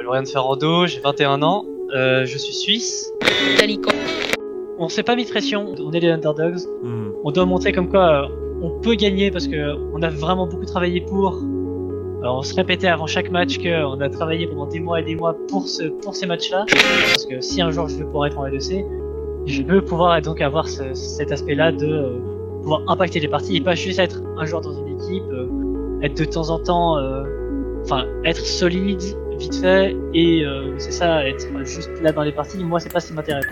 m'appelle Ryan Ferrando, j'ai 21 ans, euh, je suis suisse. On s'est pas mis de pression, on est les underdogs. Hmm. On doit montrer comme quoi euh, on peut gagner parce que on a vraiment beaucoup travaillé pour. Alors, on se répétait avant chaque match qu'on a travaillé pendant des mois et des mois pour, ce, pour ces matchs-là. Parce que si un jour je veux pouvoir être en L2C, je veux pouvoir donc avoir ce- cet aspect-là de euh, pouvoir impacter les parties et pas juste être un joueur dans une équipe, euh, être de temps en temps, euh, enfin être solide, vite fait, et euh, c'est ça, être juste là dans les parties. Moi, c'est pas ce qui m'intéresse.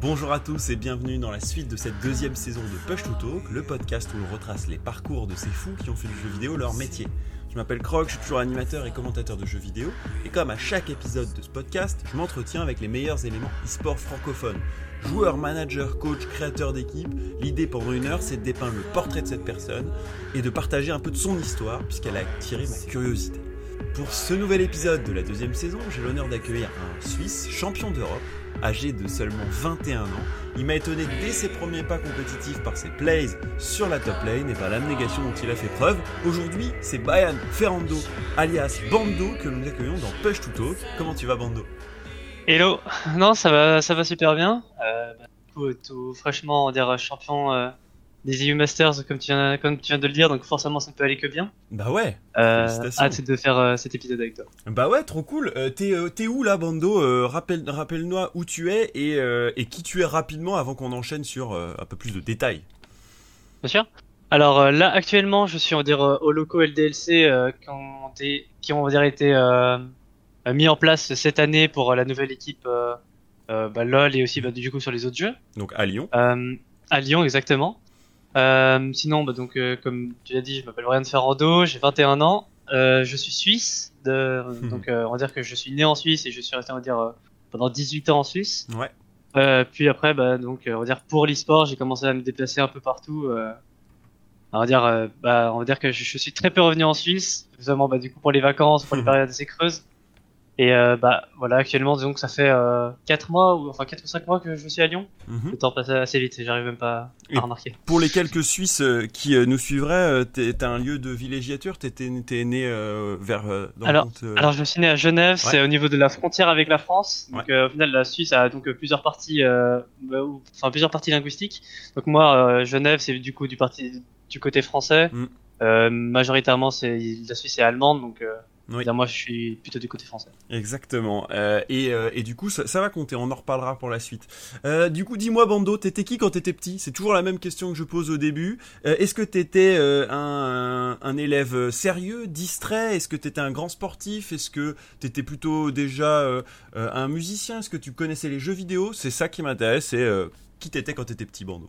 Bonjour à tous et bienvenue dans la suite de cette deuxième saison de Push to Talk, le podcast où on retrace les parcours de ces fous qui ont fait du jeu vidéo leur métier. Je m'appelle Croc, je suis toujours animateur et commentateur de jeux vidéo, et comme à chaque épisode de ce podcast, je m'entretiens avec les meilleurs éléments e-sport francophones. Joueurs, managers, coach, créateurs d'équipe, l'idée pendant une heure c'est de dépeindre le portrait de cette personne et de partager un peu de son histoire puisqu'elle a attiré ma curiosité. Pour ce nouvel épisode de la deuxième saison, j'ai l'honneur d'accueillir un Suisse champion d'Europe, âgé de seulement 21 ans. Il m'a étonné dès ses premiers pas compétitifs par ses plays sur la top lane et par l'abnégation dont il a fait preuve. Aujourd'hui, c'est Bayan Ferrando, alias Bando, que nous accueillons dans Push to Talk. Comment tu vas, Bando? Hello, non, ça va, ça va super bien. Euh, bah, tout fraîchement, champion euh, des EU Masters, comme tu, viens, comme tu viens de le dire, donc forcément ça ne peut aller que bien. Bah ouais, Euh, hâte de faire euh, cet épisode avec toi. bah ouais, trop cool. Euh, t'es, euh, t'es où là, Bando rappelle, Rappelle-nous où tu es et, et qui tu es rapidement avant qu'on enchaîne sur un peu plus de détails. Bien sûr. Alors là, actuellement, je suis, on va dire, au loco LDLC qui, ont été, qui ont, on va dire, été mis en place cette année pour la nouvelle équipe bah, LoL et aussi bah, du coup sur les autres jeux. Donc à Lyon. À Lyon, exactement. Euh, sinon, bah, donc, euh, comme tu l'as dit, je m'appelle Ryan Ferrando, j'ai 21 ans, euh, je suis suisse, de, Mhm. donc euh, on va dire que je suis né en Suisse et je suis resté, on va dire, pendant 18 ans en Suisse. Ouais. Euh, puis après, bah, donc, on va dire pour l'e-sport, j'ai commencé à me déplacer un peu partout. Euh, on va dire, bah, on va dire que je, je suis très peu revenu en Suisse, notamment bah, du coup pour les vacances, pour les Mhm. périodes assez creuses. Et euh, bah voilà, actuellement, disons que ça fait euh, 4 mois ou enfin 4 ou 5 mois que je suis à Lyon. Mhm. Le temps passe assez vite et j'arrive même pas Et- à remarquer. Pour les quelques Suisses euh, qui euh, nous suivraient, euh, t'es- t'as un lieu de villégiature, t'es né euh, vers dans Alors- compte, Alors je suis né à Genève, c'est au niveau de la frontière avec la France. Donc euh, au final la Suisse a donc plusieurs parties, euh, bah, enfin plusieurs parties linguistiques. Donc moi euh, Genève c'est du coup du parti du côté français. Mm. Euh, majoritairement c'est la Suisse est allemande donc euh, Oui. moi je suis plutôt du côté français. Exactement. Euh, et, euh, et du coup, ça, ça va compter. On en reparlera pour la suite. Euh, du coup, dis-moi, Bando, t'étais qui quand t'étais petit? C'est toujours la même question que je pose au début. Euh, Est-ce que t'étais euh, un, un élève sérieux, distrait? Est-ce que t'étais un grand sportif? Est-ce que t'étais plutôt déjà un musicien? Est-ce que tu connaissais les jeux vidéo? C'est ça qui m'intéresse. C'est euh, qui t'étais quand t'étais petit, Bando?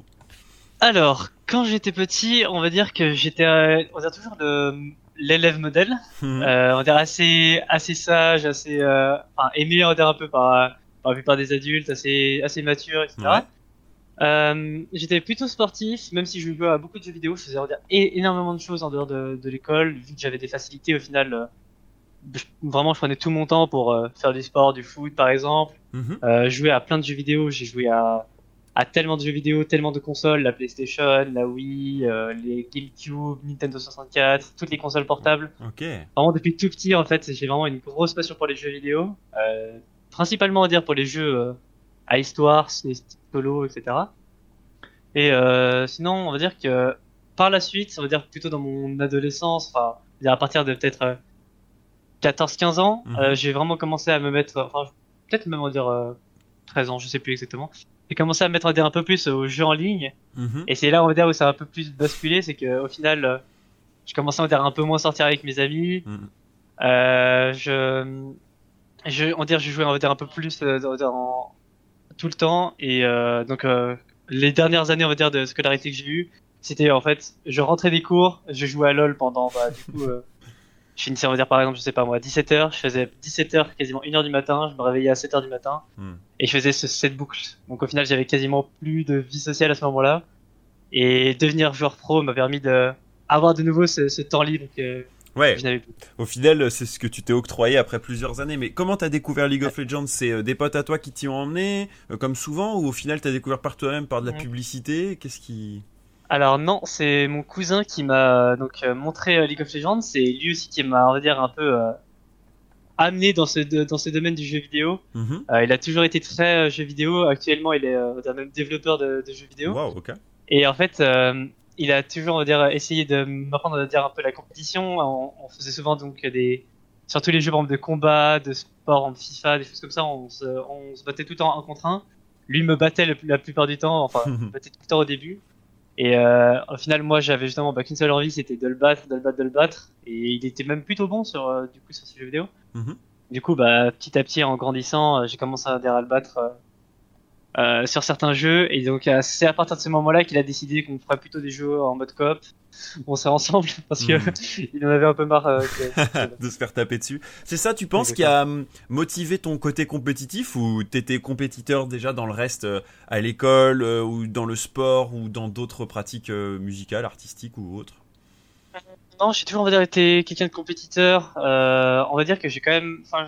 Alors quand j'étais petit, on va dire que j'étais, euh, on va dire toujours le l'élève modèle. Mhm. Euh, on dire assez assez sage, assez euh, enfin aimé on dire un peu par par la plupart des adultes, assez assez mature, etc. Ouais. Euh, j'étais plutôt sportif, même si je jouais à beaucoup de jeux vidéo, je faisais on énormément de choses en dehors de, de l'école, vu que j'avais des facilités au final. euh, je- vraiment, je prenais tout mon temps pour euh, faire du sport, du foot par exemple. Euh, jouer à plein de jeux vidéo, j'ai joué à à tellement de jeux vidéo, tellement de consoles, la PlayStation, la Wii, euh, les GameCube, Nintendo 64, toutes les consoles portables Ok. vraiment depuis tout petit en fait j'ai vraiment une grosse passion pour les jeux vidéo euh, principalement on va dire pour les jeux euh, à histoire les solo etc et euh, sinon on va dire que par la suite on va dire plutôt dans mon adolescence enfin à partir de peut-être 14-15 ans Mhm. j'ai vraiment commencé à me mettre enfin peut-être même on va dire 13 ans je sais plus exactement j'ai commencé à me mettre dire, un peu plus aux jeux en ligne Mhm. et c'est là on va dire où ça a un peu plus basculé, c'est que au final, euh, je commençais va dire un peu moins sortir avec mes amis. Mhm. Euh, je, je, on va dire, je jouais on va dire un peu plus euh, dire, en- tout le temps et euh, donc euh, les dernières années on va dire de scolarité que j'ai eu, c'était en fait, je rentrais des cours, je jouais à LoL pendant bah, du coup. Je finissais, on va dire, par exemple, je sais pas moi, 17h, je faisais 17h, quasiment 1h du matin, je me réveillais à 7h du matin, Mhm. et je faisais ce, cette boucle. Donc au final, j'avais quasiment plus de vie sociale à ce moment-là. Et devenir joueur pro m'a permis de avoir de nouveau ce, ce temps libre que Ouais. Au final, c'est ce que tu t'es octroyé après plusieurs années. Mais comment t'as découvert League of Legends? C'est euh, des potes à toi qui t'y ont emmené, euh, comme souvent, ou au final t'as découvert par toi-même par de la publicité? Qu'est-ce qui Alors non, c'est mon cousin qui m'a donc euh, montré euh, League of Legends. C'est lui aussi qui m'a, on va dire, un peu euh, amené dans ce dans ce domaine du jeu vidéo. Mhm. Euh, il a toujours été très euh, jeu vidéo. Actuellement, il est un même développeur de, de jeux vidéo. Wow, ok. Et en fait, il a toujours, on va dire, essayé de m'apprendre à dire un peu la compétition. On, on faisait souvent donc des, surtout les jeux par exemple, de combat, de sport, en FIFA, des choses comme ça. On se, on se battait tout le temps un contre un. Lui me battait le- la plupart du temps, enfin, me battait tout le temps au début. Et euh, au final, moi, j'avais justement bah, qu'une seule envie, c'était de le battre, de le battre, de le battre. Et il était même plutôt bon sur, euh, du coup, sur ces jeux vidéo. Mhm. Du coup, bah, petit à petit, en grandissant, euh, j'ai commencé à, dire, à le battre euh, sur certains jeux. Et donc, euh, c'est à partir de ce moment-là qu'il a décidé qu'on ferait plutôt des jeux en mode coop. On serait ensemble parce que il en avait un peu marre. euh, de se faire taper dessus. C'est ça, tu penses, qui a hum, motivé ton côté compétitif ou t'étais compétiteur déjà dans le reste, à l'école ou dans le sport ou dans d'autres pratiques musicales, artistiques ou autres? Non, j'ai toujours, on va dire, été quelqu'un de compétiteur. Euh, on va dire que j'ai quand même, enfin,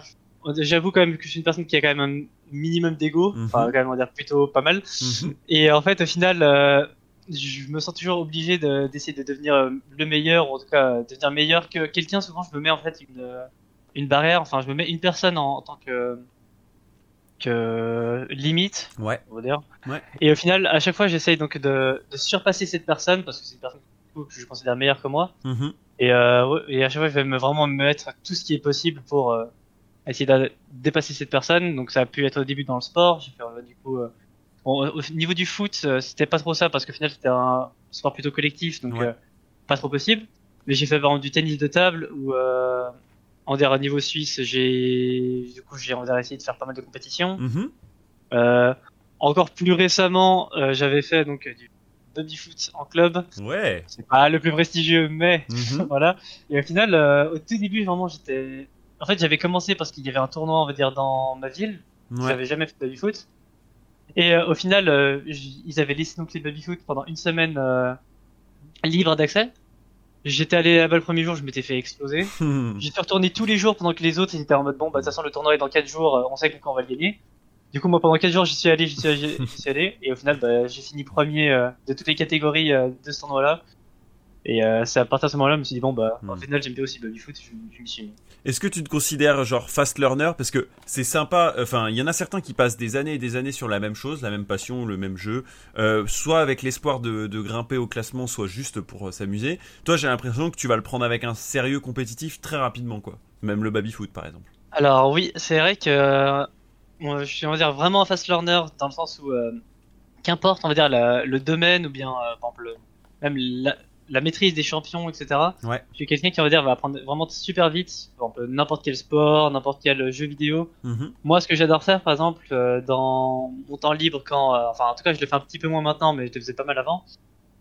j'avoue quand même que je suis une personne qui a quand même un minimum d'ego. Mhm. Enfin, quand même, on va dire plutôt pas mal. Mhm. Et en fait, au final, euh, je me sens toujours obligé de- d'essayer de devenir euh, le meilleur, ou en tout cas, euh, devenir meilleur que quelqu'un. Souvent, je me mets en fait une, une barrière. Enfin, je me mets une personne en, en tant que que limite, Ouais. on va dire. Ouais. Et au final, à chaque fois, j'essaye donc de, de surpasser cette personne parce que c'est une personne que je considère meilleure que moi. Mhm. Et, euh, et à chaque fois, je vais me, vraiment me mettre tout ce qui est possible pour euh, essayer de dépasser cette personne. Donc ça a pu être au début dans le sport. J'ai fait euh, du coup. euh, bon, au niveau du foot, euh, c'était pas trop ça parce qu'au final c'était un sport plutôt collectif, donc Ouais. euh, pas trop possible. Mais j'ai fait par exemple du tennis de table où euh, en dire au niveau suisse, j'ai du coup j'ai essayé de faire pas mal de compétitions. Euh, encore plus récemment, euh, j'avais fait donc euh, du baby foot en club. Ouais. C'est pas le plus prestigieux, mais Mhm. voilà. Et au final, euh, au tout début, vraiment, j'étais. En fait, j'avais commencé parce qu'il y avait un tournoi, on va dire, dans ma ville. Ouais. J'avais jamais fait de baby foot. Et euh, au final, euh, ils avaient laissé donc les baby foot pendant une semaine euh, libre d'accès. J'étais allé là-bas le premier jour, je m'étais fait exploser. J'y suis retourné tous les jours pendant que les autres ils étaient en mode bon, bah de toute façon le tournoi est dans 4 jours, euh, on sait qu'on va le gagner. Du coup, moi pendant 4 jours, j'y suis allé, j'y suis allé, j'y suis allé, et au final, bah, j'ai fini premier euh, de toutes les catégories euh, de ce tournoi-là. Et euh, c'est à partir de ce moment-là, je me suis dit bon bah, au Hmm. final, j'aime bien aussi baby foot, je, je m'y suis mis. Est-ce que tu te considères genre fast learner? Parce que c'est sympa enfin il y en a certains qui passent des années et des années sur la même chose la même passion le même jeu. Euh, soit avec l'espoir de, grimper au classement soit juste pour euh, s'amuser. Toi j'ai l'impression que tu vas le prendre avec un sérieux compétitif très rapidement quoi. Même le baby foot par exemple. Alors oui, c'est vrai que euh, je suis dire vraiment fast learner dans le sens où qu'importe on va dire le domaine ou bien par exemple même la, la maîtrise des champions etc. Ouais. Je suis quelqu'un qui on va dire va apprendre vraiment super vite, n'importe quel sport, n'importe quel jeu vidéo. Mhm. Moi, ce que j'adore faire, par exemple, euh, dans mon temps libre, quand, euh, enfin, en tout cas, je le fais un petit peu moins maintenant, mais je le faisais pas mal avant.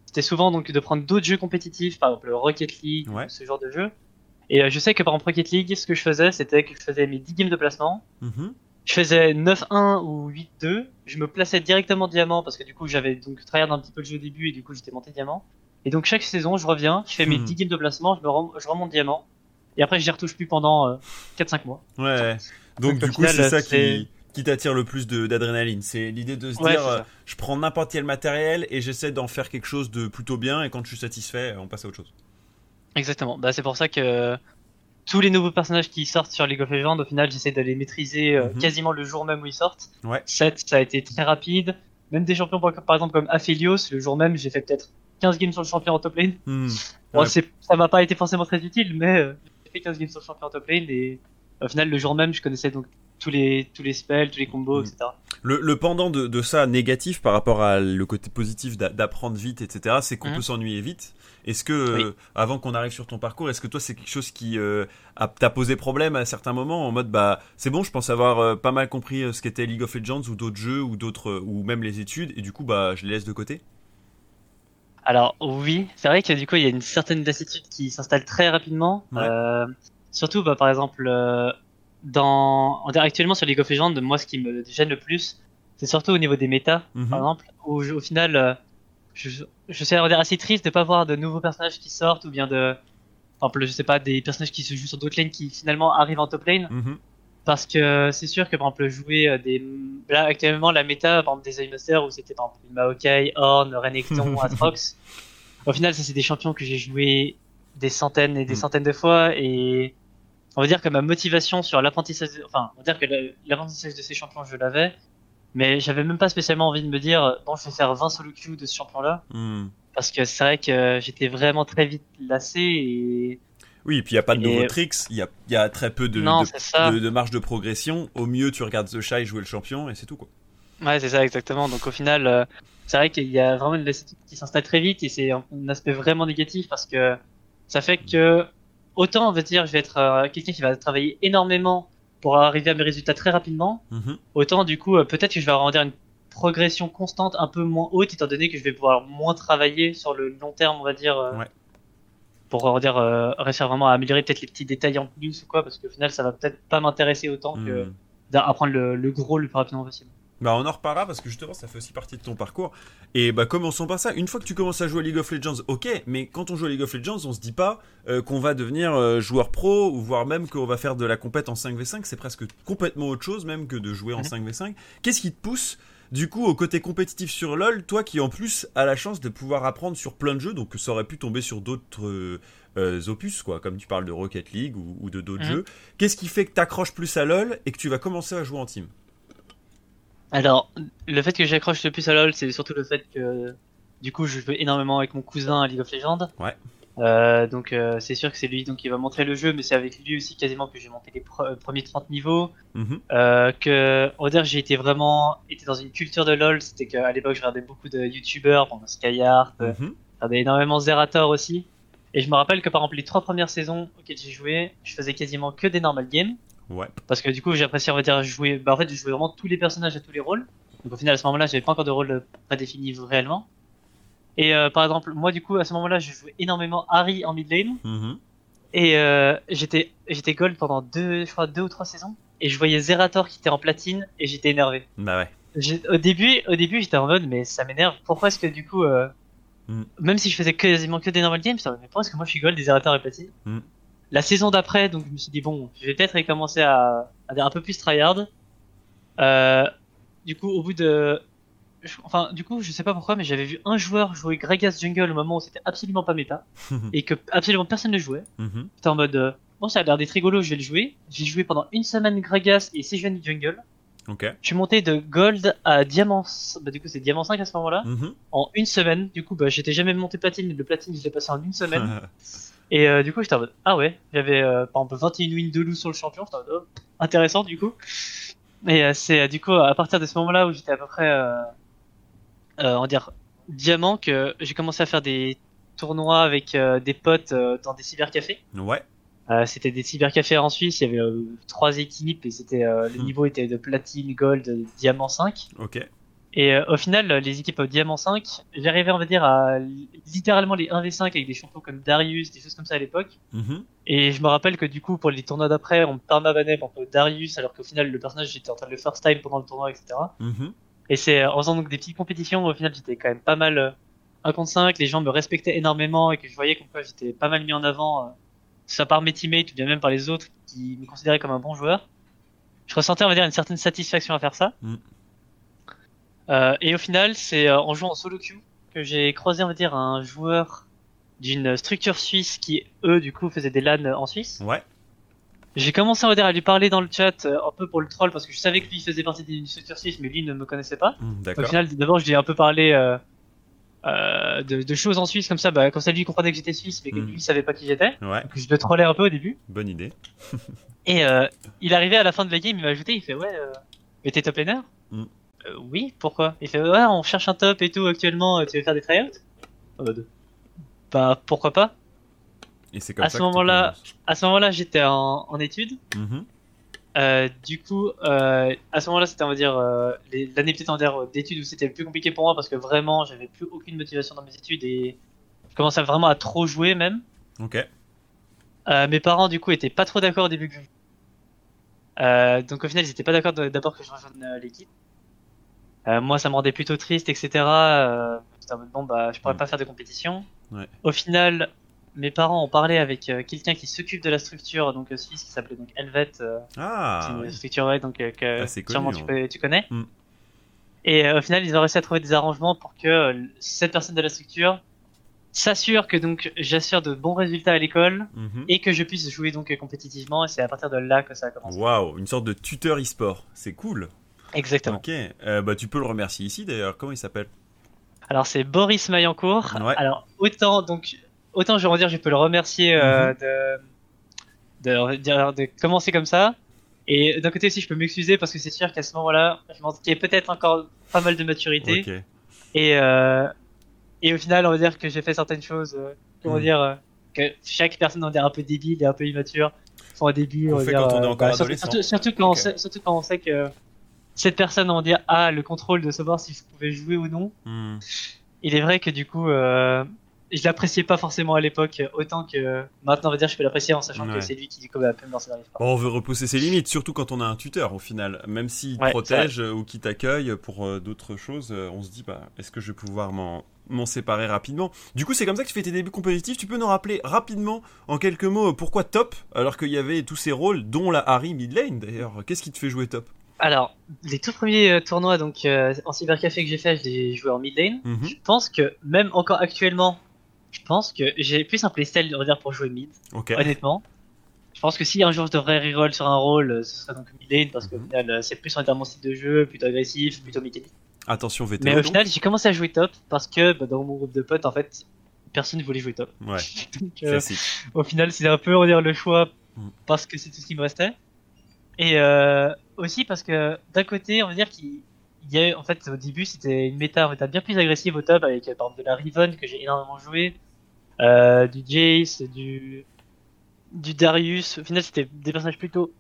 C'était souvent donc de prendre d'autres jeux compétitifs, par exemple Rocket League, Ouais. ce genre de jeu. Et euh, je sais que par exemple Rocket League, ce que je faisais, c'était que je faisais mes 10 games de placement. Mhm. Je faisais 9-1 ou 8-2. Je me plaçais directement diamant parce que du coup, j'avais donc travaillé un petit peu le jeu au début et du coup, j'étais monté diamant. Et donc, chaque saison, je reviens, je fais mes Mhm. 10 games de placement, je, me rem- je remonte diamant. Et après, j'y retouche plus pendant euh, 4-5 mois. ouais donc du coup c'est ça qui qui t'attire le plus d'adrénaline c'est l'idée de se Ouais, dire euh, je prends n'importe quel matériel et j'essaie d'en faire quelque chose de plutôt bien et quand je suis satisfait on passe à autre chose Exactement. Bah, c'est pour ça que tous les nouveaux personnages qui sortent sur League of Legends, au final, j'essaie de les maîtriser euh, Mhm. quasiment le jour même où ils sortent. Ouais. 7, ça a été très rapide. Même des champions, par exemple, comme Aphelios, le jour même, j'ai fait peut-être 15 games sur le champion en top lane. Mhm. Bon, Ouais. ça m'a pas été forcément très utile, mais euh, j'ai fait 15 games sur le champion en top lane et au final, le jour même, je connaissais donc tous les, tous les spells, tous les combos, Mhm. etc. Le, le pendant de, de ça négatif par rapport à le côté positif d'a- d'apprendre vite, etc., c'est qu'on Mhm. peut s'ennuyer vite. Est-ce que, euh, avant qu'on arrive sur ton parcours, est-ce que toi c'est quelque chose qui euh, a- t'a posé problème à certains moments en mode bah c'est bon, je pense avoir euh, pas mal compris ce qu'était League of Legends ou d'autres jeux ou d'autres ou même les études et du coup bah je les laisse de côté? Alors oui, c'est vrai que du coup il y a une certaine lassitude qui s'installe très rapidement. Ouais. Euh, surtout bah, par exemple euh, dans actuellement sur League of Legends, moi ce qui me gêne le plus, c'est surtout au niveau des méta, Mhm. par exemple, où je- au final euh, je, je suis assez triste de pas voir de nouveaux personnages qui sortent ou bien de par exemple je sais pas des personnages qui se jouent sur d'autres lanes qui finalement arrivent en top lane Mhm. Parce que c'est sûr que par exemple jouer euh, des là actuellement la méta par exemple des Aimasters où c'était par exemple Maokai, Horn, Renekton, Atrox au final ça c'est des champions que j'ai joué des centaines et des Mm. centaines de fois et on va dire que ma motivation sur l'apprentissage, enfin, on va dire que l'apprentissage de ces champions, je l'avais, mais j'avais même pas spécialement envie de me dire, bon, je vais faire 20 solo queue de ce champion-là, Hmm. parce que c'est vrai que j'étais vraiment très vite lassé et Oui, et puis il n'y a pas de Et- nouveaux tricks, il y a, il y a très peu de, non, de, c'est ça. de- de marge de progression. Au mieux, tu regardes The Shy jouer le champion et c'est tout quoi. Ouais, c'est ça, exactement. Donc au final, euh, c'est vrai qu'il y a vraiment une lassitude qui s'installe très vite et c'est un, un aspect vraiment négatif parce que ça fait que autant on va dire je vais être euh, quelqu'un qui va travailler énormément pour arriver à mes résultats très rapidement, Mhm. autant du coup euh, peut-être que je vais dire, une progression constante un peu moins haute étant donné que je vais pouvoir moins travailler sur le long terme on va dire Ouais. Pour on va dire euh, réussir vraiment à améliorer peut-être les petits détails en plus ou quoi parce qu'au final ça va peut-être pas m'intéresser autant que Hmm. d'apprendre le, le gros le plus rapidement possible. Bah on en reparlera parce que justement ça fait aussi partie de ton parcours. Et bah commençons par ça. Une fois que tu commences à jouer à League of Legends, ok, mais quand on joue à League of Legends, on se dit pas euh, qu'on va devenir euh, joueur pro ou voire même qu'on va faire de la compète en 5v5. C'est presque complètement autre chose même que de jouer en Mhm. 5v5. Qu'est-ce qui te pousse du coup au côté compétitif sur LoL, toi qui en plus as la chance de pouvoir apprendre sur plein de jeux, donc ça aurait pu tomber sur d'autres euh, opus quoi, comme tu parles de Rocket League ou, ou de d'autres Mhm. jeux. Qu'est-ce qui fait que t'accroches plus à LoL et que tu vas commencer à jouer en team? Alors, le fait que j'accroche le plus à LoL, c'est surtout le fait que, du coup, je joue énormément avec mon cousin à League of Legends. Ouais. Euh, donc, euh, c'est sûr que c'est lui donc qui va montrer le jeu, mais c'est avec lui aussi quasiment que j'ai monté les pre- euh, premiers 30 niveaux. Mhm. Euh, que, on va dire, que j'ai été vraiment, été dans une culture de LoL. C'était qu'à l'époque, je regardais beaucoup de YouTubers, pendant Skyheart, Mhm. je regardais énormément Zerator aussi. Et je me rappelle que par exemple, les trois premières saisons auxquelles j'ai joué, je faisais quasiment que des normal games. Ouais. Parce que du coup, j'apprécie, on va dire, jouer. Bah, en fait, je jouais vraiment tous les personnages à tous les rôles. Donc, au final, à ce moment-là, j'avais pas encore de rôle prédéfini réellement. Et euh, par exemple, moi, du coup, à ce moment-là, je jouais énormément Harry en mid lane. Mhm. Et euh, j'étais, j'étais gold pendant deux, je crois, deux ou trois saisons. Et je voyais Zerator qui était en platine et j'étais énervé. Bah ouais. Au début, au début, j'étais en mode, mais ça m'énerve. Pourquoi est-ce que du coup, euh, Mm. même si je faisais quasiment que des normal games, en mode, mais pourquoi est-ce que moi je suis gold des Zerator et platine Mm. La saison d'après, donc je me suis dit bon, je vais peut-être commencer à, à dire un peu plus tryhard. Euh, du coup, au bout de, je- enfin, du coup, je sais pas pourquoi, mais j'avais vu un joueur jouer Gragas Jungle au moment où c'était absolument pas méta et que absolument personne ne jouait. Mhm. J'étais en mode, euh, bon, ça a l'air d'être rigolo, je vais le jouer. J'ai joué pendant une semaine Gragas et Sejuani Jungle. Ok. Je suis monté de Gold à Diamant, bah du coup c'est Diamant 5 à ce moment-là, Mhm. en une semaine. Du coup, bah j'étais jamais monté platine, mais le platine je l'ai passé en une semaine. Et euh, du coup, j'étais en mode, ah ouais, j'avais euh, par exemple 21 wins de loup sur le champion, j'étais en mode, oh, intéressant du coup. Et euh, c'est du coup à partir de ce moment-là où j'étais à peu près, euh, on va dire, diamant, que j'ai commencé à faire des tournois avec euh, des potes euh, dans des cybercafés. Ouais. Euh, c'était des cybercafés en Suisse, il y avait trois équipes et c'était le Hmm. niveau était de platine, gold, diamant 5. Ok. Et au final, les équipes Diamant 5, j'arrivais, on va dire, à li- littéralement les 1v5 avec des champions comme Darius, des choses comme ça à l'époque. Mhm. Et je me rappelle que du coup, pour les tournois d'après, on permabanait contre Darius, alors qu'au final, le personnage, j'étais en train de le first time pendant le tournoi, etc. Et c'est euh, en faisant donc des petites compétitions, au final, j'étais quand même pas mal euh, 1 contre 5, les gens me respectaient énormément et que je voyais comme quoi j'étais pas mal mis en avant, euh, soit par mes teammates ou bien même par les autres qui me considéraient comme un bon joueur. Je ressentais, on va dire, une certaine satisfaction à faire ça. Mm. Euh, et au final, c'est euh, en jouant en solo queue que j'ai croisé, on va dire, un joueur d'une structure suisse qui, eux, du coup, faisaient des LAN en Suisse. Ouais. J'ai commencé, va dire, à lui parler dans le chat, euh, un peu pour le troll, parce que je savais que lui faisait partie d'une structure suisse, mais lui ne me connaissait pas. Mhm. Au final, d'abord, je lui ai un peu parlé euh, euh, de, de choses en Suisse, comme ça, bah, comme ça, lui comprenait que j'étais suisse, mais que Mm. lui savait pas qui j'étais. Ouais. Donc je le trollais un peu au début. Bonne idée. Et il arrivait à la fin de la game, il m'a ajouté, il fait ouais, mais t'es top laner Mm. Euh, Oui, pourquoi? Il fait ouais, on cherche un top et tout actuellement, tu veux faire des tryouts? En mode, Bah pourquoi pas? Et c'est comme À ça ce moment-là- commences. À ce moment-là, j'étais en, en études. Mhm. Euh, du coup, euh, à ce moment-là, c'était on va dire euh, l'année peut-être dire d'études où c'était le plus compliqué pour moi parce que vraiment, j'avais plus aucune motivation dans mes études et je commençais vraiment à trop jouer même. Ok. Mes parents, du coup, étaient pas trop d'accord au début que je... Donc au final, ils étaient pas d'accord d'abord que je rejoigne l'équipe. Moi, ça me rendait plutôt triste, etc. Bon, bah, je pourrais Mm. pas faire de compétition. Ouais. Au final, mes parents ont parlé avec euh, quelqu'un qui s'occupe de la structure, donc euh, suisse, qui s'appelait donc Helvet. euh, c'est Ah. une oui. structure ouais, donc euh, que Assez sûrement connu, tu, connais- tu connais. Mm. Et au final, ils ont réussi à trouver des arrangements pour que cette personne de la structure s'assure que donc j'assure de bons résultats à l'école Mhm. et que je puisse jouer donc compétitivement. Et c'est à partir de là que ça a commencé. Waouh, une sorte de tuteur e-sport. C'est cool. Exactement. Ok. Bah, tu peux le remercier ici d'ailleurs. Comment il s'appelle? Alors c'est Boris Maillancourt. Ouais. Alors autant donc autant je dire je peux le remercier euh, Mhm. de, de, commencer comme ça. Et d'un côté aussi je peux m'excuser parce que c'est sûr qu'à ce moment-là je manquais peut-être encore pas mal de maturité. Et euh, et au final on va dire que j'ai fait certaines choses euh, comment Mhm. dire que chaque personne on va dire un peu débile et un peu immature font au début on va fait dire, quand on est encore surtout, adolescent. surtout, surtout quand on sait, surtout quand on sait que cette personne on va dire a le contrôle de savoir si vous pouvez jouer ou non Hmm. il est vrai que du coup, euh, je l'appréciais pas forcément à l'époque autant que maintenant, on va dire, je peux l'apprécier en sachant Ouais. que c'est lui qui du coup, va peu me lancer dans les. Bon, on veut repousser ses limites, surtout quand on a un tuteur au final. Même s'il te Ouais, protège ou qu'il t'accueille pour euh, d'autres choses, euh, on se dit, bah, est-ce que je vais pouvoir m'en m'en séparer rapidement? Du coup, c'est comme ça que tu fais tes débuts compétitifs. Tu peux nous rappeler rapidement, en quelques mots, pourquoi Top Alors qu'il y avait tous ces rôles, dont la Harry Midlane d'ailleurs. Qu'est-ce qui te fait jouer Top? Alors, les tout premiers euh, tournois donc euh, en cybercafé que j'ai fait, je les joué en mid lane. Mhm. Je pense que même encore actuellement, je pense que j'ai plus un playstyle on va dire pour jouer mid, honnêtement. Je pense que si un jour je devrais reroll sur un rôle, euh, ce serait donc mid lane parce qu'au Mhm. final, euh, c'est plus on va dire mon style de jeu, plutôt agressif, plutôt mécanique. Attention, VTO. Mais au final, j'ai commencé à jouer top parce que bah, dans mon groupe de potes, en fait, personne ne voulait jouer top. Ouais, Donc, euh, au final, c'était un peu, on va dire, le choix Mm. parce que c'est tout ce qui me restait. Et euh, aussi parce que d'un côté, on va dire qu'il il y a en fait, au début, c'était une méta, bien plus agressive au top avec, par exemple, de la Riven que j'ai énormément joué, du Jace, du, du Darius. Au final, c'était des personnages plutôt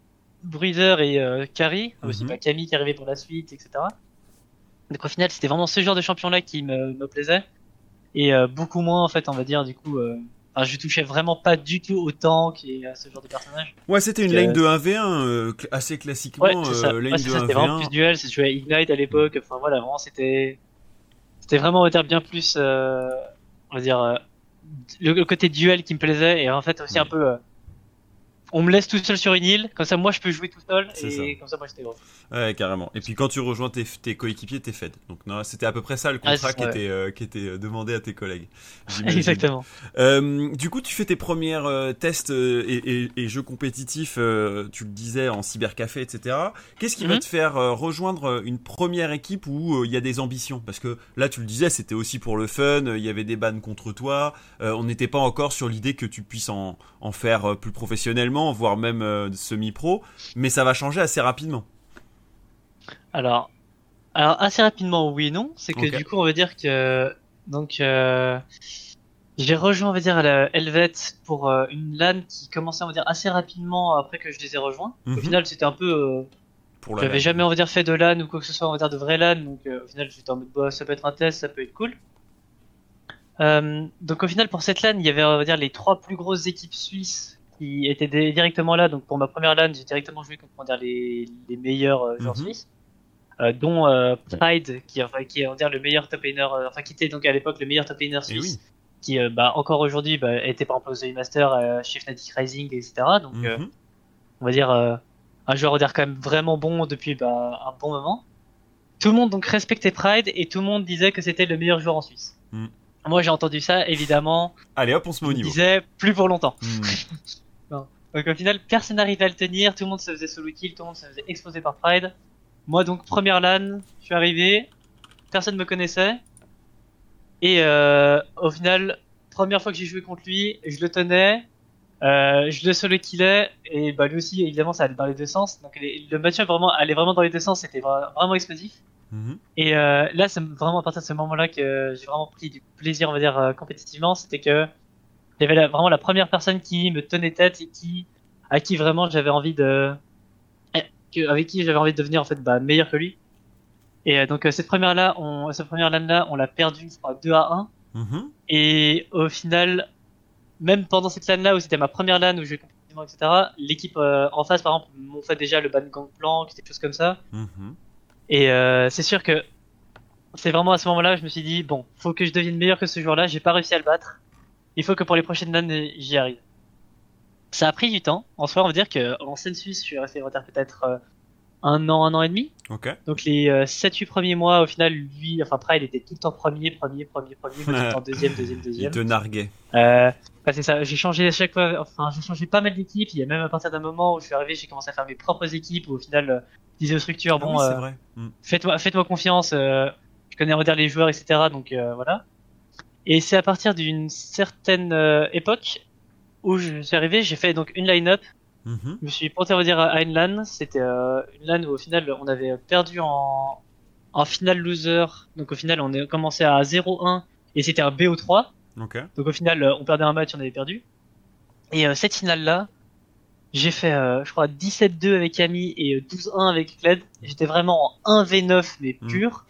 Bruiser et euh, Carry, aussi Mhm. pas Camille qui arrivait pour la suite, etc. Donc au final, c'était vraiment ce genre de champion-là qui me, me plaisait. Et euh, beaucoup moins, en fait, on va dire, du coup, euh, enfin, je touchais vraiment pas du tout au tank et à ce genre de personnage. Ouais, c'était une que- lane de 1v1, euh, cl- assez classiquement. Ouais, c'est ça. euh, lane Ouais, c'est de ça, c'était vraiment 1v1. plus duel, c'est joué à Ignite à l'époque, enfin voilà, vraiment c'était, c'était vraiment, on va dire, bien plus, euh, on va dire, euh, le, côté duel qui me plaisait et en fait aussi Oui. un peu, euh, on me laisse tout seul sur une île, comme ça moi je peux jouer tout seul et ça. comme ça moi j'étais gros. Ouais, carrément. Et puis quand tu rejoins tes, tes coéquipiers, t'es fed. Donc c'était à peu près ça le contrat qui, ouais. était, euh, qui était euh, demandé à tes collègues. Exactement. Euh, du coup, tu fais tes premières euh, tests et, et- et jeux compétitifs, tu le disais, en cybercafé, etc. Qu'est-ce qui va Mhm. te faire rejoindre une première équipe où il y a des ambitions? Parce que là, tu le disais, c'était aussi pour le fun, il y avait des bannes contre toi, on n'était pas encore sur l'idée que tu puisses en, en faire plus professionnellement, voire même euh, semi-pro, mais ça va changer assez rapidement. Alors, alors assez rapidement oui et non, c'est que du coup on va dire que donc euh, j'ai rejoint on va dire la Helvet pour euh, une LAN qui commençait on va dire assez rapidement après que je les ai rejoints. Mhm. Au final c'était un peu, j'avais jamais on va dire fait de LAN ou quoi que ce soit on va dire de vrai LAN, donc au final j'étais en mode bah, ça peut être un test, ça peut être cool. Euh, donc au final pour cette LAN il y avait on va dire les trois plus grosses équipes suisses qui étaient dé- directement là. Donc pour ma première LAN j'ai directement joué contre dire les, les meilleurs euh, joueurs Mhm. suisses euh, dont euh, Pride, qui, enfin, qui est on dire le meilleur top laner, euh, enfin qui était donc à l'époque le meilleur top laner Eh suisse, oui. qui bah, encore aujourd'hui bah, était par exemple aux The Master, chez Fnatic Rising, etc. Donc Mhm. on va dire un joueur on va dire quand même vraiment bon depuis bah, un bon moment. Tout le monde donc respectait Pride et tout le monde disait que c'était le meilleur joueur en Suisse. Mhm. Moi j'ai entendu ça évidemment, Allez hop, on se met au niveau. disais plus pour longtemps. Donc au final, personne n'arrivait à le tenir, tout le monde se faisait solo kill, tout le monde se faisait exploser par Pride. Moi donc première LAN, je suis arrivé, personne me connaissait. Et euh, au final, première fois que j'ai joué contre lui, je le tenais, euh, je le solo killais, et bah lui aussi évidemment ça allait dans les deux sens. Donc les- le match vraiment allait vraiment dans les deux sens, c'était vra- vraiment explosif. Mhm. Et euh, là, c'est vraiment à partir de ce moment-là que j'ai vraiment pris du plaisir, on va dire, euh, compétitivement. C'était que il y avait la- vraiment la première personne qui me tenait tête et qui, à qui vraiment j'avais envie de, avec qui j'avais envie de devenir en fait bah, meilleur que lui. Et euh, donc euh, cette première là, on, cette première LAN là, on l'a perdue, je crois, 2 à 1. Mhm. Et au final, même pendant cette LAN là où c'était ma première LAN où je compétitivement, etc., l'équipe euh, en face, par exemple, m'ont fait déjà le ban gangplank, des choses comme ça. Mhm. Et euh, c'est sûr que c'est vraiment à ce moment-là que je me suis dit bon, faut que je devienne meilleur que ce joueur-là. J'ai pas réussi à le battre. Il faut que pour les prochaines LAN j'y arrive. Ça a pris du temps. En soi, on va dire que en scène suisse, je suis resté va dire, peut-être euh, un an, un an et demi. Ok. Donc les euh, 7-8 premiers mois, au final, lui, enfin après, il était tout le temps premier, premier, premier, premier, tout le temps deuxième, deuxième, Il deuxième. te narguait. Euh, bah, c'est ça. J'ai changé à chaque fois. Enfin, j'ai changé pas mal d'équipes. Il y a même à partir d'un moment où je suis arrivé, j'ai commencé à faire mes propres équipes. Où au final, euh, je disais aux structures, Ah bon, oui, euh. Mm. faites-moi, faites-moi confiance. je connais on va dire les joueurs, etc. Donc voilà. Et c'est à partir d'une certaine euh, époque où je suis arrivé, j'ai fait donc une line-up. Mhm. Je me suis porté on va dire à une LAN. C'était euh, une LAN où au final on avait perdu en en finale loser. Donc au final on a commencé à 0-1 et c'était un BO3. Ok. Donc au final, euh, on perdait un match, on avait perdu. Et euh, cette finale-là, j'ai fait, euh, je crois, 17-2 avec Camille et euh, 12-1 avec Cled. J'étais vraiment en 1v9, mais Mm. pur.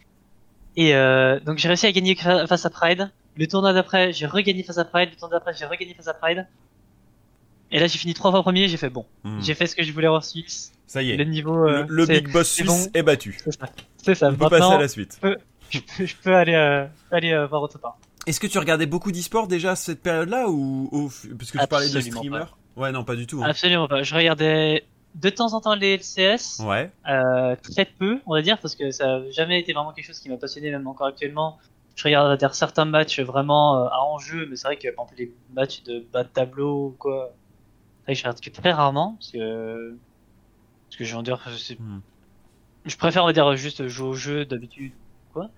Et euh, donc j'ai réussi à gagner fa- face à Pride. Le tournoi d'après, j'ai regagné face à Pride. Le tournoi d'après, j'ai regagné face à Pride. Et là, j'ai fini trois fois premier. J'ai fait bon. Mm. J'ai fait ce que je voulais en Suisse. Ça y est. Le niveau, euh, le Big Boss suisse bon. est battu. c'est ça. C'est ça. On peut passer à la suite. je, peux, je peux aller, euh, aller euh, voir autre part. Est-ce que tu regardais beaucoup d'e-sport déjà à cette période-là ou parce que tu parlais de streamers Ouais, non, pas du tout. hein. Absolument pas. Je regardais de temps en temps les LCS. Ouais. Euh, très peu, on va dire, parce que ça n'a jamais été vraiment quelque chose qui m'a passionné, même encore actuellement. Je regarde dire, certains matchs vraiment euh, à enjeu, mais c'est vrai que par exemple, les matchs de bas de tableau ou quoi, c'est vrai que je regarde que très rarement, parce que, parce que en dire, Hmm. je préfère on va dire juste jouer au jeu d'habitude, quoi.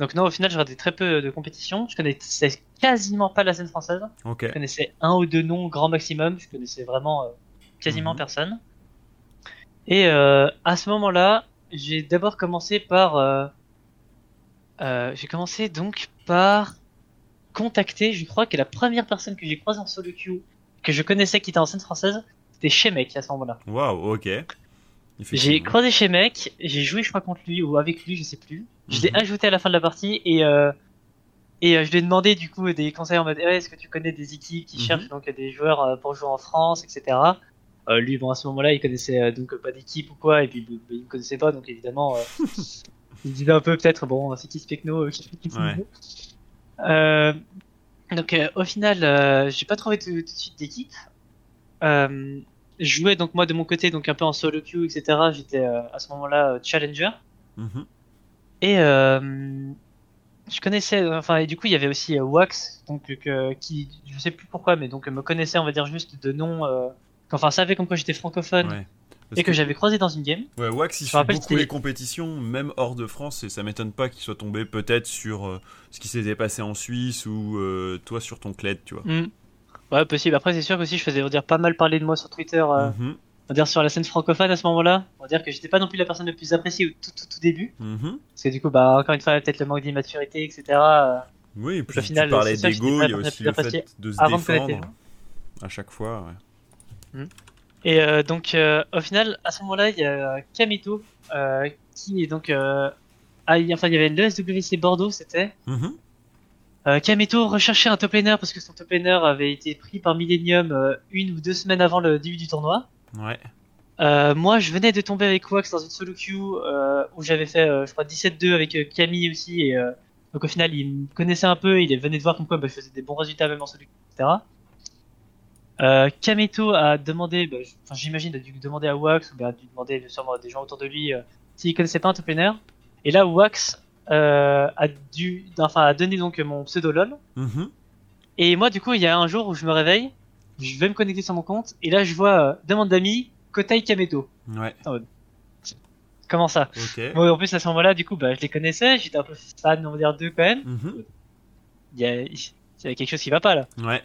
Donc non, au final, je regardais très peu de compétitions. Je connaissais quasiment pas la scène française. Je connaissais un ou deux noms grand maximum. Je connaissais vraiment euh, quasiment Mhm. personne. Et euh, à ce moment-là, j'ai d'abord commencé par. euh, euh, j'ai commencé donc par contacter, je crois que la première personne que j'ai croisée en solo queue que je connaissais qui était en scène française, c'était Shemek à ce moment-là. Waouh, ok. J'ai croisé Shemek, j'ai joué je crois contre lui ou avec lui, je sais plus. Je l'ai Mhm. ajouté à la fin de la partie et euh, et euh, je lui ai demandé du coup des conseils en mode Eh, est-ce que tu connais des équipes qui Mhm. cherchent donc des joueurs pour jouer en France, etc. Euh, lui bon à ce moment-là il connaissait donc pas d'équipe ou quoi et puis bah, il me connaissait pas donc évidemment il disait un peu peut-être bon c'est qui ce euh, qui fait qui ce Ouais. donc au final euh, j'ai pas trouvé tout, tout de suite d'équipe euh, je jouais donc moi de mon côté donc un peu en solo queue etc j'étais euh, à ce moment-là euh, challenger Mhm. et euh, je connaissais, enfin, et du coup, il y avait aussi euh, Wax, donc euh, qui, je sais plus pourquoi, mais donc me connaissait, on va dire juste de nom, euh, enfin, savait comme quoi j'étais francophone Ouais. Et que, j'avais croisé dans une game. Ouais, Wax, il Je suit beaucoup les compétitions, même hors de France, et ça m'étonne pas qu'il soit tombé peut-être sur euh, ce qui s'était passé en Suisse ou euh, toi sur ton cled, tu vois. Hmm. Ouais, possible. Après, c'est sûr que aussi, je faisais, on dire, pas mal parler de moi sur Twitter, euh, Mhm. on va dire sur la scène francophone à ce moment-là. On va dire que j'étais pas non plus la personne la plus appréciée au tout, tout, tout début, Mhm. parce que du coup, bah, encore une fois, peut-être le manque d'immaturité, etc. Oui, et puis au final, tu parlais d'ego, il y a aussi le fait de se défendre à chaque fois. ouais. Et euh, donc, euh, au final, à ce moment-là, il y a Kamito, euh, qui est donc... Ah, il- enfin, il y avait le SWC Bordeaux, c'était. Euh, Kamito recherchait un top laner parce que son top laner avait été pris par Millennium une ou deux semaines avant le début du tournoi. Ouais. Moi, je venais de tomber avec Wax dans une solo queue où j'avais fait, je crois, 17-2 avec Camille aussi. Et, donc au final, il me connaissait un peu, il venait de voir comme quoi bah, je faisais des bons résultats même en solo queue, etc. Euh, Kameto a demandé, bah, j'imagine a dû demander à Wax ou bien a dû demander sûrement à des gens autour de lui euh, s'il connaissait pas un top laner. Et là, Wax euh, a dû, enfin a donné donc mon pseudo lol. Mhm. Et moi, du coup, il y a un jour où je me réveille, je vais me connecter sur mon compte, et là, je vois euh, demande d'amis, Kotai Kameto. Ouais. Comment ça? Ok. Bon, En plus, à ce moment-là, du coup, bah, je les connaissais, j'étais un peu fan, on va dire, d'eux quand même. Mhm. Il y, a, il y a quelque chose qui va pas là. Ouais.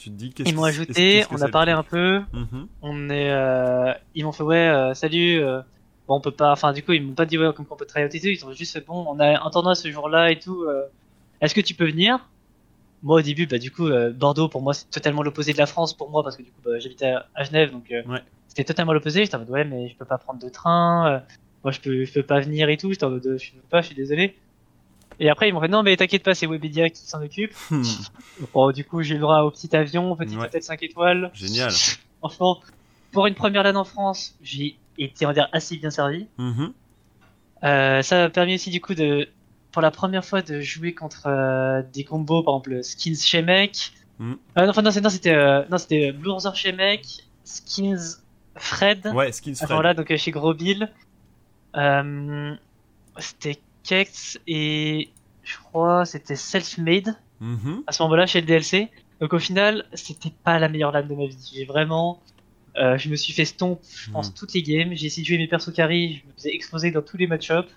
Tu te dis qu'est-ce Ils m'ont ajouté, on a parlé un peu, Mhm. on est, euh, ils m'ont fait ouais, euh, salut. euh, bon, on peut pas, enfin, du coup, ils m'ont pas dit ouais, comme qu'on peut travailler et tout. Ils ont juste fait bon, on a un tournoi ce jour-là et tout. Est-ce que tu peux venir? Moi, au début, bah, du coup, Bordeaux pour moi, c'est totalement l'opposé de la France pour moi parce que du coup, bah, j'habitais à, Genève, donc Ouais. c'était totalement l'opposé. J'étais en mode ouais, mais je peux pas prendre de train. moi, je peux, je peux pas venir et tout. J'étais en mode je peux pas, je suis désolé. Et après, ils m'ont fait non, mais t'inquiète pas, c'est Webedia qui s'en occupe. Hmm. Bon, du coup, j'ai le droit au petit avion, petit Ouais. hôtel 5 étoiles. Génial. Franchement, pour une première LAN en France, j'ai été, on va dire, assez bien servi. Mhm. Euh, ça m'a permis aussi, du coup, de, pour la première fois, de jouer contre euh, des combos, par exemple, Skins chez Mec. Mhm. Euh, non, c'était, non, c'était euh, Blue Razor chez Mec, Skins Fred. Ouais, Skins Fred. moment-là, donc euh, chez Gros Bill. C'était Kex et je crois c'était Self-Made Mhm. à ce moment-là chez le DLC. Donc au final, c'était pas la meilleure lane de ma vie. J'ai vraiment, euh, je me suis fait stomp, je pense, Mhm. toutes les games. J'ai essayé de jouer mes persos carry, je me faisais exploser dans tous les match-ups.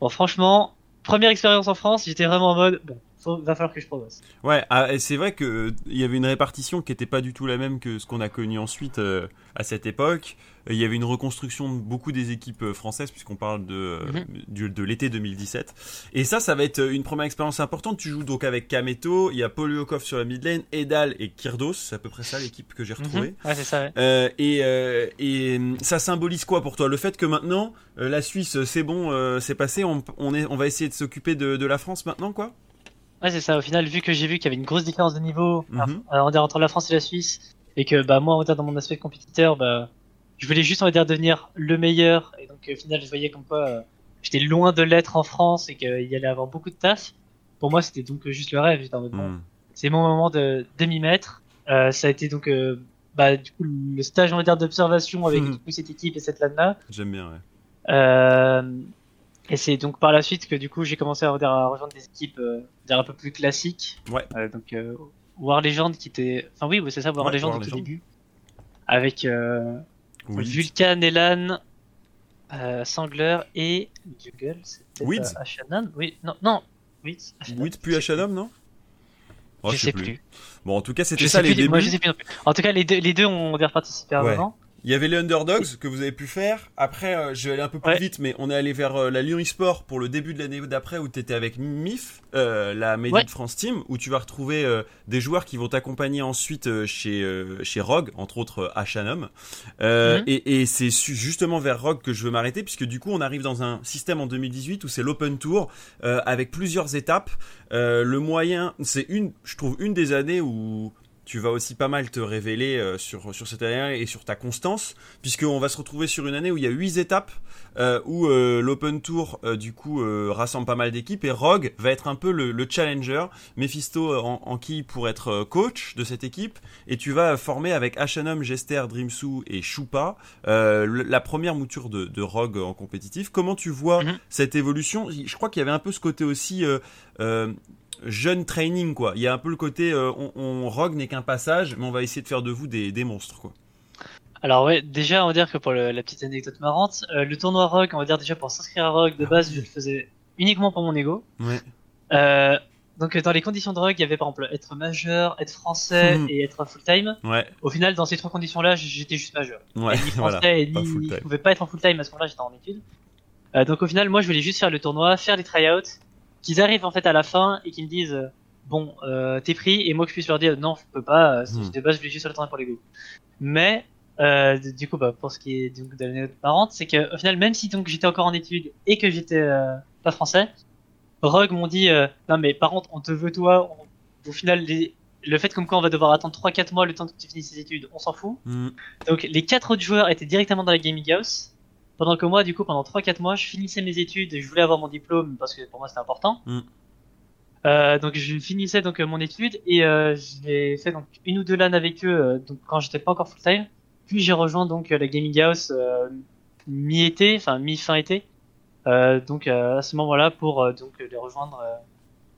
Bon, franchement, première expérience en France, j'étais vraiment en mode, bon, va falloir que je progresse. Ouais, ah, c'est vrai que euh, y avait une répartition qui était pas du tout la même que ce qu'on a connu ensuite euh, à cette époque. Il y avait une reconstruction de beaucoup des équipes euh, françaises puisqu'on parle de euh, Mhm. de l'été 2017. Et ça, ça va être euh, une première expérience importante. Tu joues donc avec Kameto, il y a Poliokov sur la mid lane, Edal et Kirdos, c'est à peu près ça l'équipe que j'ai retrouvée. Mhm. Ouais, c'est ça. ouais. Euh, et, euh, et ça symbolise quoi pour toi? Le fait que maintenant la Suisse, c'est bon, c'est passé, on, on, est, on va essayer de s'occuper de, de la France maintenant, quoi? Ouais, c'est ça. Au final, vu que j'ai vu qu'il y avait une grosse différence de niveau Mhm. entre la France et la Suisse, et que bah moi, on va dire, dans mon aspect compétiteur, bah, je voulais juste on va dire devenir le meilleur, et donc au final, je voyais comme quoi euh, j'étais loin de l'être en France et qu'il y allait avoir beaucoup de taf. Pour moi, c'était donc juste le rêve. J'étais en mode, bon, Hmm. c'est mon moment de, de m'y mettre. Euh, ça a été donc euh, bah, du coup le stage on va dire d'observation avec du coup, cette équipe et cette LAN là. J'aime bien, ouais. Euh, et c'est donc par la suite que du coup j'ai commencé à, rejoindre des équipes euh, dire un peu plus classiques. Ouais. Euh, donc euh, War Legend qui était, enfin oui, c'est ça, War Ouais, Legend War au Legend. début, avec euh, Oui. Vulcan, Elan, euh, Sangler et Juggle. C'était Weeds. euh, Ashanan Oui, non, non. Weeds. Ashanan. Puis H&M, non? Oh, je sais plus. Bon, en tout cas, c'était Je ça les plus, moi débuts. je sais plus non plus. En tout cas, les deux, les deux ont bien participé à un Ouais. moment. Il y avait les Underdogs que vous avez pu faire. Après, euh, je vais aller un peu plus Ouais. vite, mais on est allé vers euh, la Lyon eSport pour le début de l'année d'après où tu étais avec MIF, euh, la Made Ouais. France Team, où tu vas retrouver euh, des joueurs qui vont t'accompagner ensuite chez, chez Rogue, entre autres H&M. Euh, Mhm. Et, et c'est justement vers Rogue que je veux m'arrêter, puisque du coup, on arrive dans un système en 2018 où c'est l'Open Tour, euh, avec plusieurs étapes. Euh, le moyen, c'est une, je trouve, une des années où tu vas aussi pas mal te révéler euh, sur, sur cette année et sur ta constance, puisqu'on va se retrouver sur une année où il y a huit étapes, euh, où euh, l'Open Tour, euh, du coup, rassemble pas mal d'équipes, et Rogue va être un peu le, le challenger, Mephisto en, en qui pour être coach de cette équipe, et tu vas former avec H&M, Jester, Dreamsoo et Choupa le- la première mouture de, de Rogue en compétitif. Comment tu vois Mhm. cette évolution? Je crois qu'il y avait un peu ce côté aussi... jeune training quoi. Il y a un peu le côté euh, on, on rogue n'est qu'un passage, mais on va essayer de faire de vous des, des monstres quoi. Alors ouais, déjà on va dire que pour le- la petite anecdote marrante, euh, le tournoi Rogue, on va dire déjà pour s'inscrire à Rogue, de base je le faisais uniquement pour mon ego. Ouais. Euh, donc dans les conditions de Rogue, il y avait par exemple être majeur, être français Mhm. et être full time. Ouais. Au final, dans ces trois conditions-là, j'étais juste majeur. Ouais. ni voilà. français et ni je pouvais pas être en full time à ce moment-là, j'étais en études. Euh, donc au final, moi je voulais juste faire le tournoi, faire les tryouts, qu'ils arrivent en fait à la fin et qu'ils me disent euh, bon euh, t'es pris et moi que je puisse leur dire non je peux pas, euh, Hmm. de base je voulais juste faire le pour les go. Mais euh, du coup bah pour ce qui est donc, de l'anecdote marrante, c'est que au final même si donc j'étais encore en études et que j'étais euh, pas français, Rogue m'ont dit euh, non mais par contre on te veut toi, on- au final les... le fait comme quoi on va devoir attendre 3-4 mois le temps que tu finisses tes études, on s'en fout. Mm. Donc les quatre autres joueurs étaient directement dans la gaming house. Pendant que moi, du coup, pendant 3-4 mois, je finissais mes études et je voulais avoir mon diplôme parce que pour moi c'était important. Mm. Euh, donc je finissais donc euh, mon étude et euh, j'ai fait donc une ou deux LAN avec eux euh, donc quand j'étais pas encore full time. Puis j'ai rejoint donc euh, la gaming house euh, mi-été, enfin mi-fin été. Euh, donc euh, à ce moment-là pour euh, donc les rejoindre euh,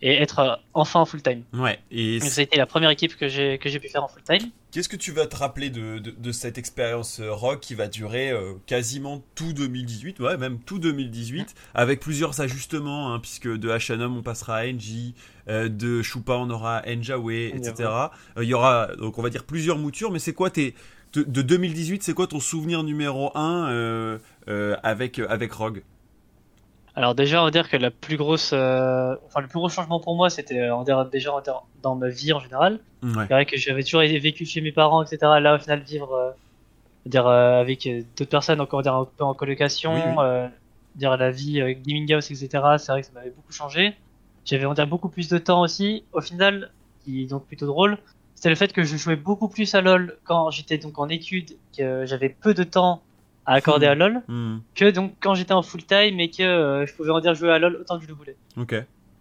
et être euh, enfin en full time. Ouais. Et Donc ça a été la première équipe que j'ai que j'ai pu faire en full time. qu'est-ce que tu vas te rappeler de, de, de cette expérience euh, rock qui va durer euh, quasiment tout 2018, ouais, même tout 2018, avec plusieurs ajustements, hein, puisque de H&M on passera à NJ, euh, de Choupa on aura Njawe, etc. Euh, Il y aura donc on va dire plusieurs moutures, mais c'est quoi tes de, de 2018, c'est quoi ton souvenir numéro 1 euh, euh, avec avec Rogue? Alors déjà, on va dire que la plus grosse, euh, enfin le plus gros changement pour moi, c'était euh, on va dire déjà on va dire, dans ma vie en général. Ouais. C'est vrai que j'avais toujours vécu chez mes parents, etc. Là, au final, vivre, euh, on va dire euh, avec euh, d'autres personnes, encore on va dire un peu en colocation, Oui, oui. euh, dire la vie euh, gaming house, etc. C'est vrai que ça m'avait beaucoup changé. J'avais on dire beaucoup plus de temps aussi. Au final, qui est donc plutôt drôle, c'était le fait que je jouais beaucoup plus à LoL quand j'étais donc en études, que j'avais peu de temps à accorder Hmm. à LoL Hmm. que donc quand j'étais en full time et que euh, je pouvais en dire jouer à LoL autant que je le voulais. Ok.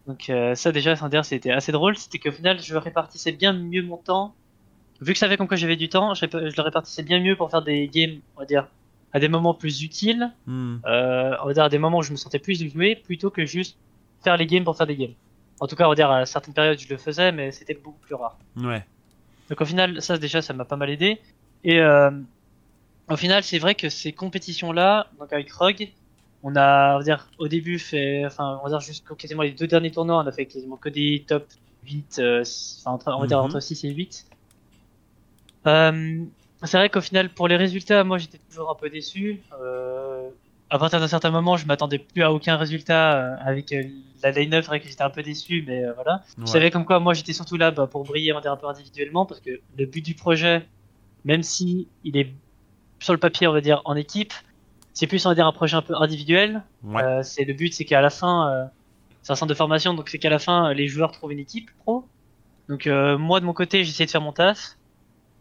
Donc euh, ça déjà c'était assez drôle, c'était qu'au final je répartissais bien mieux mon temps. Vu que je savais comme quoi j'avais du temps, je, le répartissais bien mieux pour faire des games, on va dire, à des moments plus utiles, Hmm. euh, on va dire à des moments où je me sentais plus jouer, plutôt que juste faire les games pour faire des games. En tout cas, on va dire à certaines périodes je le faisais, mais c'était beaucoup plus rare. Ouais. Donc au final, ça déjà, ça m'a pas mal aidé. Et euh, au final, c'est vrai que ces compétitions-là, donc avec Rogue, on a, on va dire, au début fait, enfin, on va dire jusqu'au quasiment les deux derniers tournois, on a fait quasiment que des top 8, euh, enfin, entre, on va dire Mhm. entre 6 et 8. Euh, c'est vrai qu'au final, pour les résultats, moi, j'étais toujours un peu déçu. Euh, à partir d'un certain moment, je m'attendais plus à aucun résultat euh, avec euh, la line-up. C'est vrai que j'étais un peu déçu, mais euh, voilà. Ouais. Vous savez comme quoi moi j'étais surtout là bah, pour briller on va dire, un peu individuellement parce que le but du projet, même si il est sur le papier on va dire en équipe, c'est plus on va dire un projet un peu individuel. Ouais. Euh, c'est le but c'est qu'à la fin, euh, c'est un centre de formation donc c'est qu'à la fin euh, les joueurs trouvent une équipe pro. Donc moi de mon côté j'ai essayé de faire mon taf.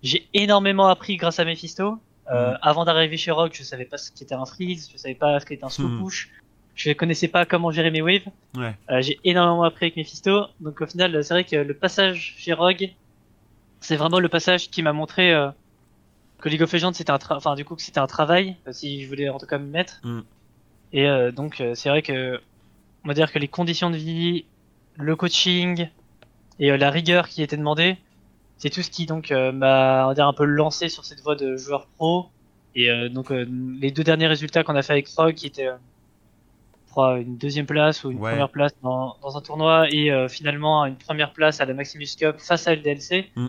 J'ai énormément appris grâce à Mephisto. Mhm. Avant d'arriver chez Rock je savais pas ce qu'était un freeze, je savais pas ce qu'était un slow Mhm. push. Je connaissais pas comment gérer mes waves. Ouais. J'ai énormément appris avec Mephisto, donc au final, c'est vrai que le passage chez Rogue, c'est vraiment le passage qui m'a montré que League of Legends c'était un, enfin du coup que c'était un travail, euh, si je voulais en tout cas m'y mettre. Mm. Et euh, donc euh, c'est vrai que on va dire que les conditions de vie, le coaching et euh, la rigueur qui était demandée, c'est tout ce qui donc m'a on va dire un peu lancé sur cette voie de joueur pro. Et donc les deux derniers résultats qu'on a fait avec Rogue, qui étaient crois une deuxième place ou une Ouais. première place dans, dans un tournoi et finalement une première place à la Maximus Cup face à LDLC. Mm.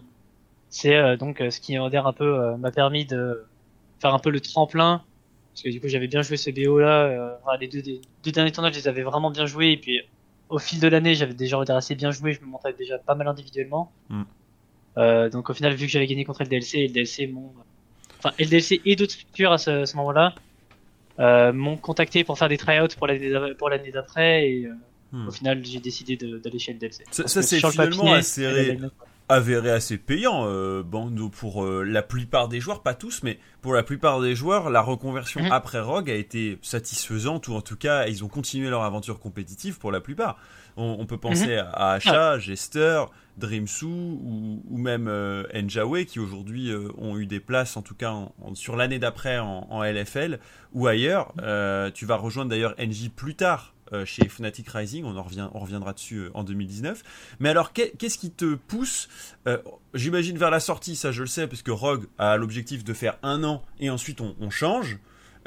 C'est euh, donc euh, ce qui dire un peu euh, m'a permis de faire un peu le tremplin parce que du coup j'avais bien joué ce BO là. euh, enfin, les deux, les deux derniers tournois je les avais vraiment bien joués et puis au fil de l'année j'avais déjà assez bien joué. Je me montrais déjà pas mal individuellement. Mm. Euh, donc au final vu que j'avais gagné contre LDLC, LDLC m'ont enfin LDLC et d'autres structures à ce, ce moment-là euh, m'ont contacté pour faire des tryouts pour l'année d'a- pour l'année d'après et euh, Hmm. au final j'ai décidé d'aller chez LDLC. Ça- ça, c'est sur le finalement papier, assez ré- avéré assez payant, euh, pour euh, la plupart des joueurs, pas tous, mais pour la plupart des joueurs, la reconversion Mhm. après Rogue a été satisfaisante, ou en tout cas, ils ont continué leur aventure compétitive pour la plupart. On, on peut penser à Asha, Jester, Dreamsu, ou, ou même euh, Njawe, qui aujourd'hui euh, ont eu des places, en tout cas en- en- sur l'année d'après en, en LFL, ou ailleurs. Tu vas rejoindre d'ailleurs NJ plus tard. Euh, chez Fnatic Rising, on, en revient, on reviendra dessus euh, en 2019. Mais alors, qu'est- qu'est-ce qui te pousse euh, J'imagine vers la sortie, ça je le sais, parce que Rogue a l'objectif de faire un an et ensuite on, on change.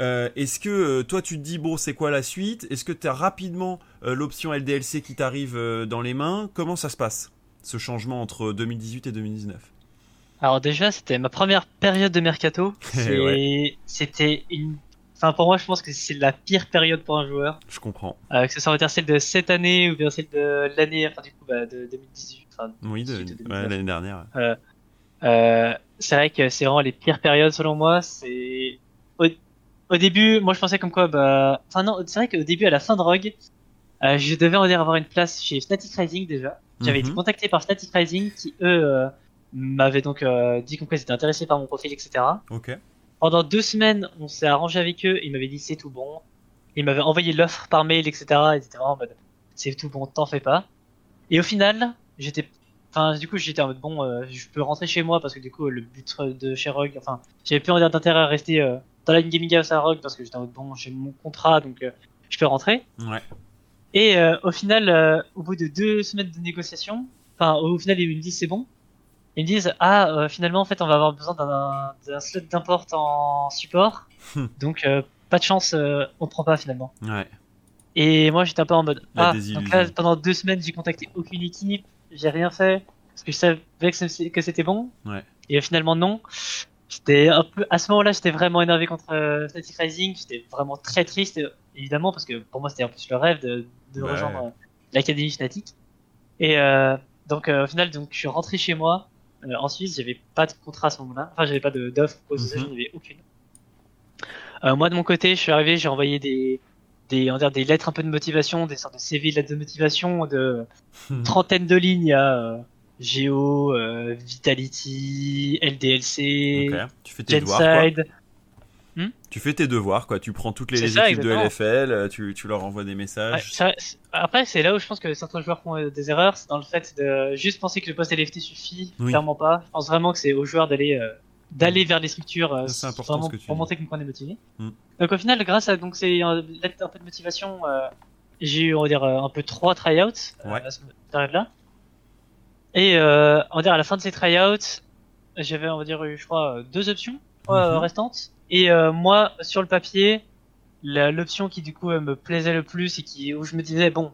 Euh, Est-ce que toi tu te dis, bon, c'est quoi la suite? Est-ce que tu as rapidement euh, l'option LDLC qui t'arrive dans les mains? Comment ça se passe, ce changement entre 2018 et 2019 Alors déjà c'était ma première période de mercato. Ouais. C'était une Enfin, pour moi, je pense que c'est la pire période pour un joueur. Je comprends. Euh, que ce soit on va dire celle de cette année ou bien celle de l'année, enfin, du coup, bah, de 2018. Enfin, Oui, de- 2018 ou ouais, 2019. l'année dernière. Euh, c'est vrai que c'est vraiment les pires périodes selon moi. C'est au, au début, moi je pensais comme quoi, bah, enfin non, c'est vrai qu'au début, à la fin de Rogue, euh, je devais va dire avoir une place chez Static Rising déjà. J'avais Mhm. été contacté par Static Rising qui eux euh, m'avaient donc euh, dit qu'on étaient intéressés par mon profil, etc. Ok. Pendant deux semaines, on s'est arrangé avec eux. Ils m'avaient dit c'est tout bon. Ils m'avaient envoyé l'offre par mail, etc. Ils étaient vraiment en mode c'est tout bon, t'en fais pas. Et au final, j'étais, enfin du coup j'étais en mode bon, euh, je peux rentrer chez moi parce que du coup le but de chez Rogue, enfin j'avais plus envie d'intérêt à rester euh, dans la gaming house à Rogue parce que j'étais en mode bon, j'ai mon contrat donc euh, je peux rentrer. Ouais. Et euh, au final, euh, au bout de deux semaines de négociation, enfin au final ils me disent c'est bon. Ils me disent ah euh, finalement en fait on va avoir besoin d'un slot d'import en support, Hmm. donc euh, pas de chance, euh, on prend pas finalement. Ouais. Et moi j'étais un peu en mode La ah donc là pendant deux semaines j'ai contacté aucune équipe, j'ai rien fait parce que je savais que c'était bon. Ouais. Et finalement non. J'étais un peu à ce moment-là j'étais vraiment énervé contre euh, Static Rising, j'étais vraiment très triste évidemment parce que pour moi c'était en plus le rêve de, de Ouais. rejoindre l'académie Fnatic. Et donc au final donc je suis rentré chez moi euh, en Suisse, j'avais pas de contrat à ce moment-là, enfin j'avais pas d'offre, quoi, Mhm. j'en avais aucune. Euh, moi de mon côté, je suis arrivé, j'ai envoyé des des on va dire des lettres un peu de motivation, des sortes de CV de lettres de motivation de trentaine de lignes à euh, Geo, euh, Vitality, LDLC, Ok. Tu fais tes devoirs, quoi. Genside. Tu fais tes devoirs, quoi. Tu prends toutes les ça, équipes de exactement. LFL, euh, tu, tu leur envoies des messages. ça- après, c'est là où je pense que certains joueurs font euh, des erreurs, c'est dans le fait de juste penser que le poste LFT suffit, Oui. clairement pas. Je pense vraiment que c'est aux joueurs d'aller euh, d'aller vers les structures euh, Ça, vraiment que pour montrer qu'on est motivé. Mm. Donc au final, grâce à donc c'est un, peu de motivation, euh, j'ai eu on va dire un peu trois tryouts Ouais. à cette période-là. Et euh, on va dire à la fin de ces tryouts, j'avais on va dire eu, je crois deux options Mhm. restantes. Et euh, moi sur le papier, l'option qui du coup euh, me plaisait le plus et qui où je me disais bon,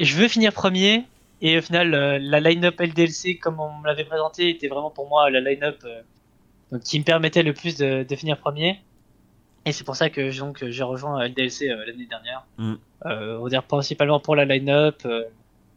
je veux finir premier. Et au final, euh, la line-up LDLC, comme on me l'avait présenté, était vraiment pour moi la line-up euh, qui me permettait le plus de, de finir premier. Et c'est pour ça que donc j'ai rejoint LDLC euh, l'année dernière. Mm. Euh, on va dire principalement pour la line-up euh,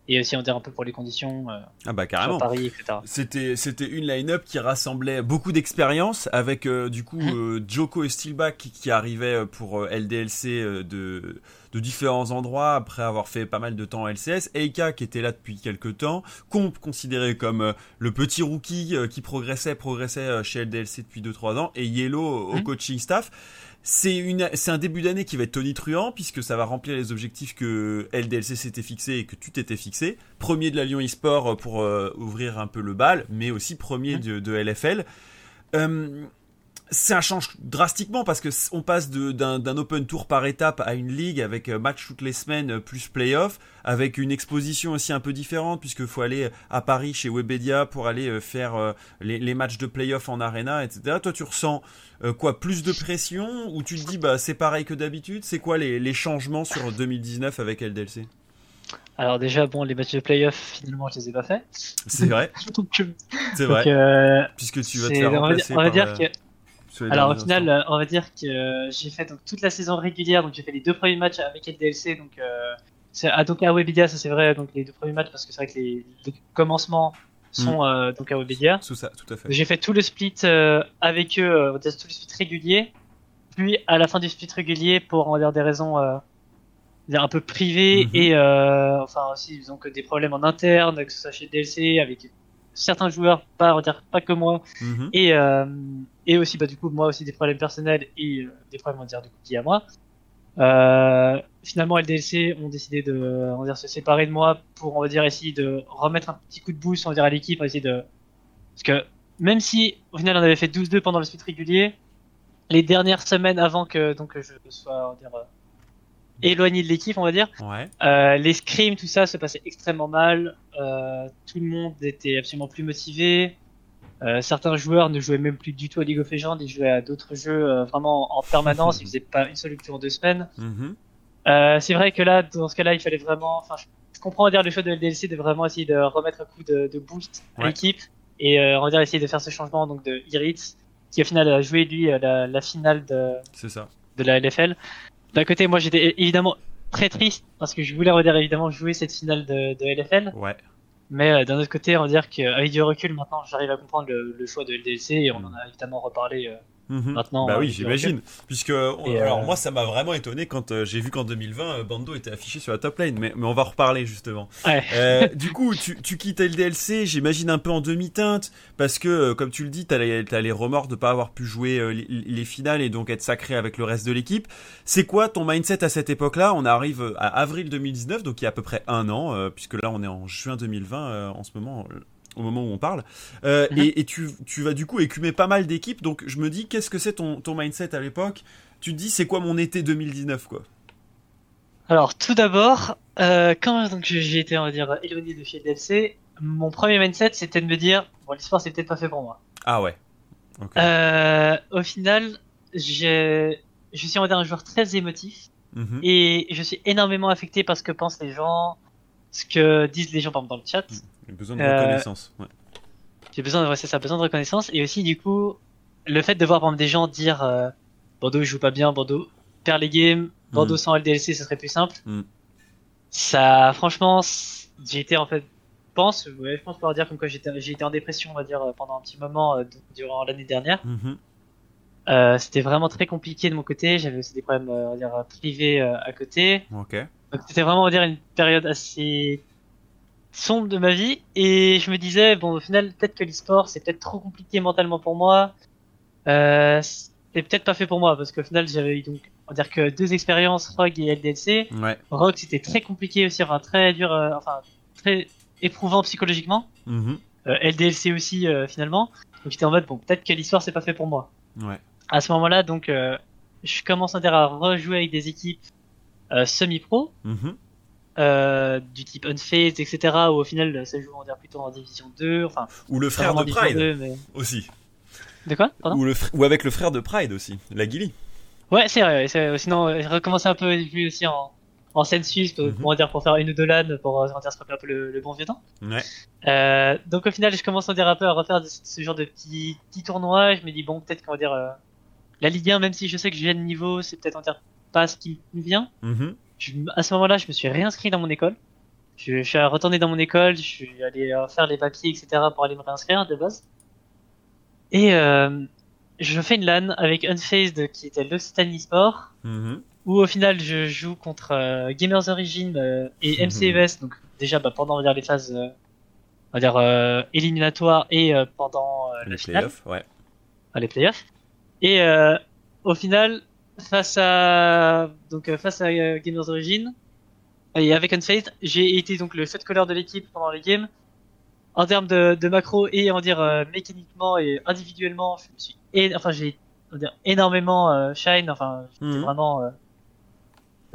et aussi on dire un peu pour les conditions euh, Ah bah carrément. Paris, etc. C'était c'était une line-up qui rassemblait beaucoup d'expérience avec euh, du coup Mhm. euh, Joko et Steelback qui, qui arrivaient euh, pour LDLC de de différents endroits après avoir fait pas mal de temps en LCS, Eika qui était là depuis quelques temps, Comp considéré comme le petit rookie qui progressait progressait chez LDLC depuis 2 3 ans et Yellow au Mhm. coaching staff. C'est un début d'année qui va être tonitruant puisque ça va remplir les objectifs que LDLC s'était fixé et que tu t'étais fixé. Premier de la Lyon eSport pour euh, ouvrir un peu le bal, mais aussi premier de, de LFL. Euh, ça change drastiquement parce que on passe d'un open tour par étape à une ligue avec euh, match toutes les semaines euh, plus playoff, avec une exposition aussi un peu différente puisque faut aller à Paris chez Webedia pour aller euh, faire euh, les, les matchs de playoff en arena, etc. Toi, tu ressens euh, quoi Plus de pression ou tu te dis bah c'est pareil que d'habitude? C'est quoi les, les changements sur 2019 avec LDLC Alors déjà bon les matchs de playoff finalement je les ai pas faits. C'est vrai, euh, c'est vrai, euh, puisque tu vas te c'est- faire on va dire, remplacer on va dire euh, que Alors au final, instants. euh, on va dire que euh, j'ai fait donc toute la saison régulière, donc j'ai fait les deux premiers matchs avec LDLC, donc euh, à donc à Webedia, ça c'est vrai, donc les deux premiers matchs parce que c'est vrai que les, les commencements sont euh, donc à Webedia. Tout ça, tout à fait. J'ai fait tout le split euh, avec eux, euh, on va dire tout le split régulier, puis à la fin du split régulier pour on va dire des raisons un peu privées Mhm. et enfin aussi donc des problèmes en interne, que ce soit chez DLC avec certains joueurs, pas on va dire pas que moi, Mhm. et et aussi bah du coup moi aussi des problèmes personnels et euh, des problèmes on va dire du coup liés à moi euh, finalement LDLC ont décidé de on va dire se séparer de moi pour on va dire essayer de remettre un petit coup de boost on va dire à l'équipe essayer de parce que même si au final on avait fait 12-2 pendant le split régulier les dernières semaines avant que donc je sois on va dire euh, éloigné de l'équipe on va dire Ouais. euh, les scrims, tout ça se passait extrêmement mal. Euh, tout le monde était absolument plus motivé. Euh, certains joueurs ne jouaient même plus du tout à League of Legends, ils jouaient à d'autres jeux euh, vraiment en permanence. Ils faisaient pas une seule rupture en deux semaines. Mhm. Euh, c'est vrai que là, dans ce cas-là, il fallait vraiment. Enfin, je, comprends dire le choix de LDLC de vraiment essayer de remettre un coup de, de boost à l'équipe et on va dire essayer de faire ce changement donc de Iritz qui au final a joué lui la, la finale de, ça. de la LFL. D'un côté, moi j'étais évidemment très triste parce que je voulais on va dire évidemment jouer cette finale de, de LFL, Ouais. Mais euh, d'un autre côté, on va dire qu'avec du recul maintenant, j'arrive à comprendre le, le choix de LDLC et on en a évidemment reparlé. Euh. Maintenant, bah euh, oui, du j'imagine. Puisque, on- Et, euh, alors moi, ça m'a vraiment étonné quand euh, j'ai vu qu'en 2020, euh, Bando était affiché sur la top lane. Mais, mais on va en reparler justement. Ouais. Euh, du coup, tu, tu quittes LDLC, j'imagine un peu en demi-teinte, parce que, euh, comme tu le dis, t'as les, t'as les remords de pas avoir pu jouer euh, les, les finales et donc être sacré avec le reste de l'équipe. C'est quoi ton mindset à cette époque-là? On arrive euh, à avril 2019, donc il y a à peu près un an, euh, puisque là on est en juin 2020 euh, en ce moment. Au moment où on parle, Euh, Mhm. et, et tu, tu vas du coup écumer pas mal d'équipes, donc je me dis, qu'est-ce que c'est ton, ton mindset à l'époque? Tu te dis, c'est quoi mon été 2019, quoi? Alors tout d'abord, euh, quand j'ai été on va dire éloigné de chez LDLC, mon premier mindset c'était de me dire bon l'histoire c'est peut-être pas fait pour moi. Ah ouais. Euh, au final, je suis on va dire un joueur très émotif. Mhm. Et je suis énormément affecté par ce que pensent les gens, ce que disent les gens par exemple dans le chat. J'ai besoin de euh, reconnaissance. Ouais. J'ai besoin de, ouais, c'est ça, besoin de reconnaissance. Et aussi, du coup, le fait de voir par exemple des gens dire euh, Bordeaux joue pas bien, Bordeaux perd les games, Bordeaux Mm. sans LDLC, ce serait plus simple. Mm. Ça, franchement, j'ai été en fait, pense, ouais, je pense pouvoir dire comme quoi j'ai été en dépression, on va dire, euh, pendant un petit moment euh, durant l'année dernière. Mhm. Euh, c'était vraiment très compliqué de mon côté. J'avais aussi des problèmes, euh, on va dire, privés euh, à côté. Ok. Donc c'était vraiment on va dire une période assez sombre de ma vie et je me disais bon au final peut-être que l'e-sport c'est peut-être trop compliqué mentalement pour moi. Euh, c'est peut-être pas fait pour moi parce qu'au final j'avais eu donc on va dire que deux expériences Rogue et LDLC. Ouais. Rogue c'était très compliqué aussi, enfin très dur, euh, enfin très éprouvant psychologiquement. Mhm. Euh, LDLC aussi euh, finalement. Donc j'étais en mode, bon, peut-être que l'histoire c'est pas fait pour moi. Ouais. À ce moment-là, donc, euh, je commence à dire à rejouer avec des équipes semi-pro, Mhm. euh, du type Unfazed, etc., où au final ça joue on dire, plutôt en Division 2, enfin, Ou le frère de Pride 2, mais... aussi. De quoi? Pardon? Ou, le fr- ou avec le frère de Pride aussi, la Gilly. Ouais, c'est vrai, vrai. Sinon, euh, j'ai recommencé un peu lui aussi en, en scène suisse, pour, on va dire, pour faire une ou deux LAN, pour euh, on dire, se rappeler un peu le, le bon vieux temps. Ouais. Euh, donc au final, je commence à dire un peu à refaire ce genre de petits, petits tournois. Je me dis bon, peut-être qu'on va dire euh, la Ligue 1, même si je sais que j'ai le niveau, c'est peut-être on va dire pas ce qui me vient. Mhm. Je- à ce moment-là, je me suis réinscrit dans mon école. Je, je suis retourné dans mon école, je suis allé euh, faire les papiers, etc. pour aller me réinscrire de base. Et euh, je fais une LAN avec Unfazed qui était l'Occitanie Sport Mhm. où au final je joue contre euh, Gamers Origin euh, et MCES, donc déjà bah, pendant on va dire, les phases on va dire éliminatoires et pendant la Les finale, playoffs, ouais. enfin, les playoffs. Et euh, au final, face à donc euh, face à euh, Gamers Origin et avec Unfazed, j'ai été donc le shot caller de l'équipe pendant les games. En termes de, de macro et on dire euh, mécaniquement et individuellement, je me suis é- enfin j'ai on va dire énormément euh, shine, enfin Mhm. vraiment euh,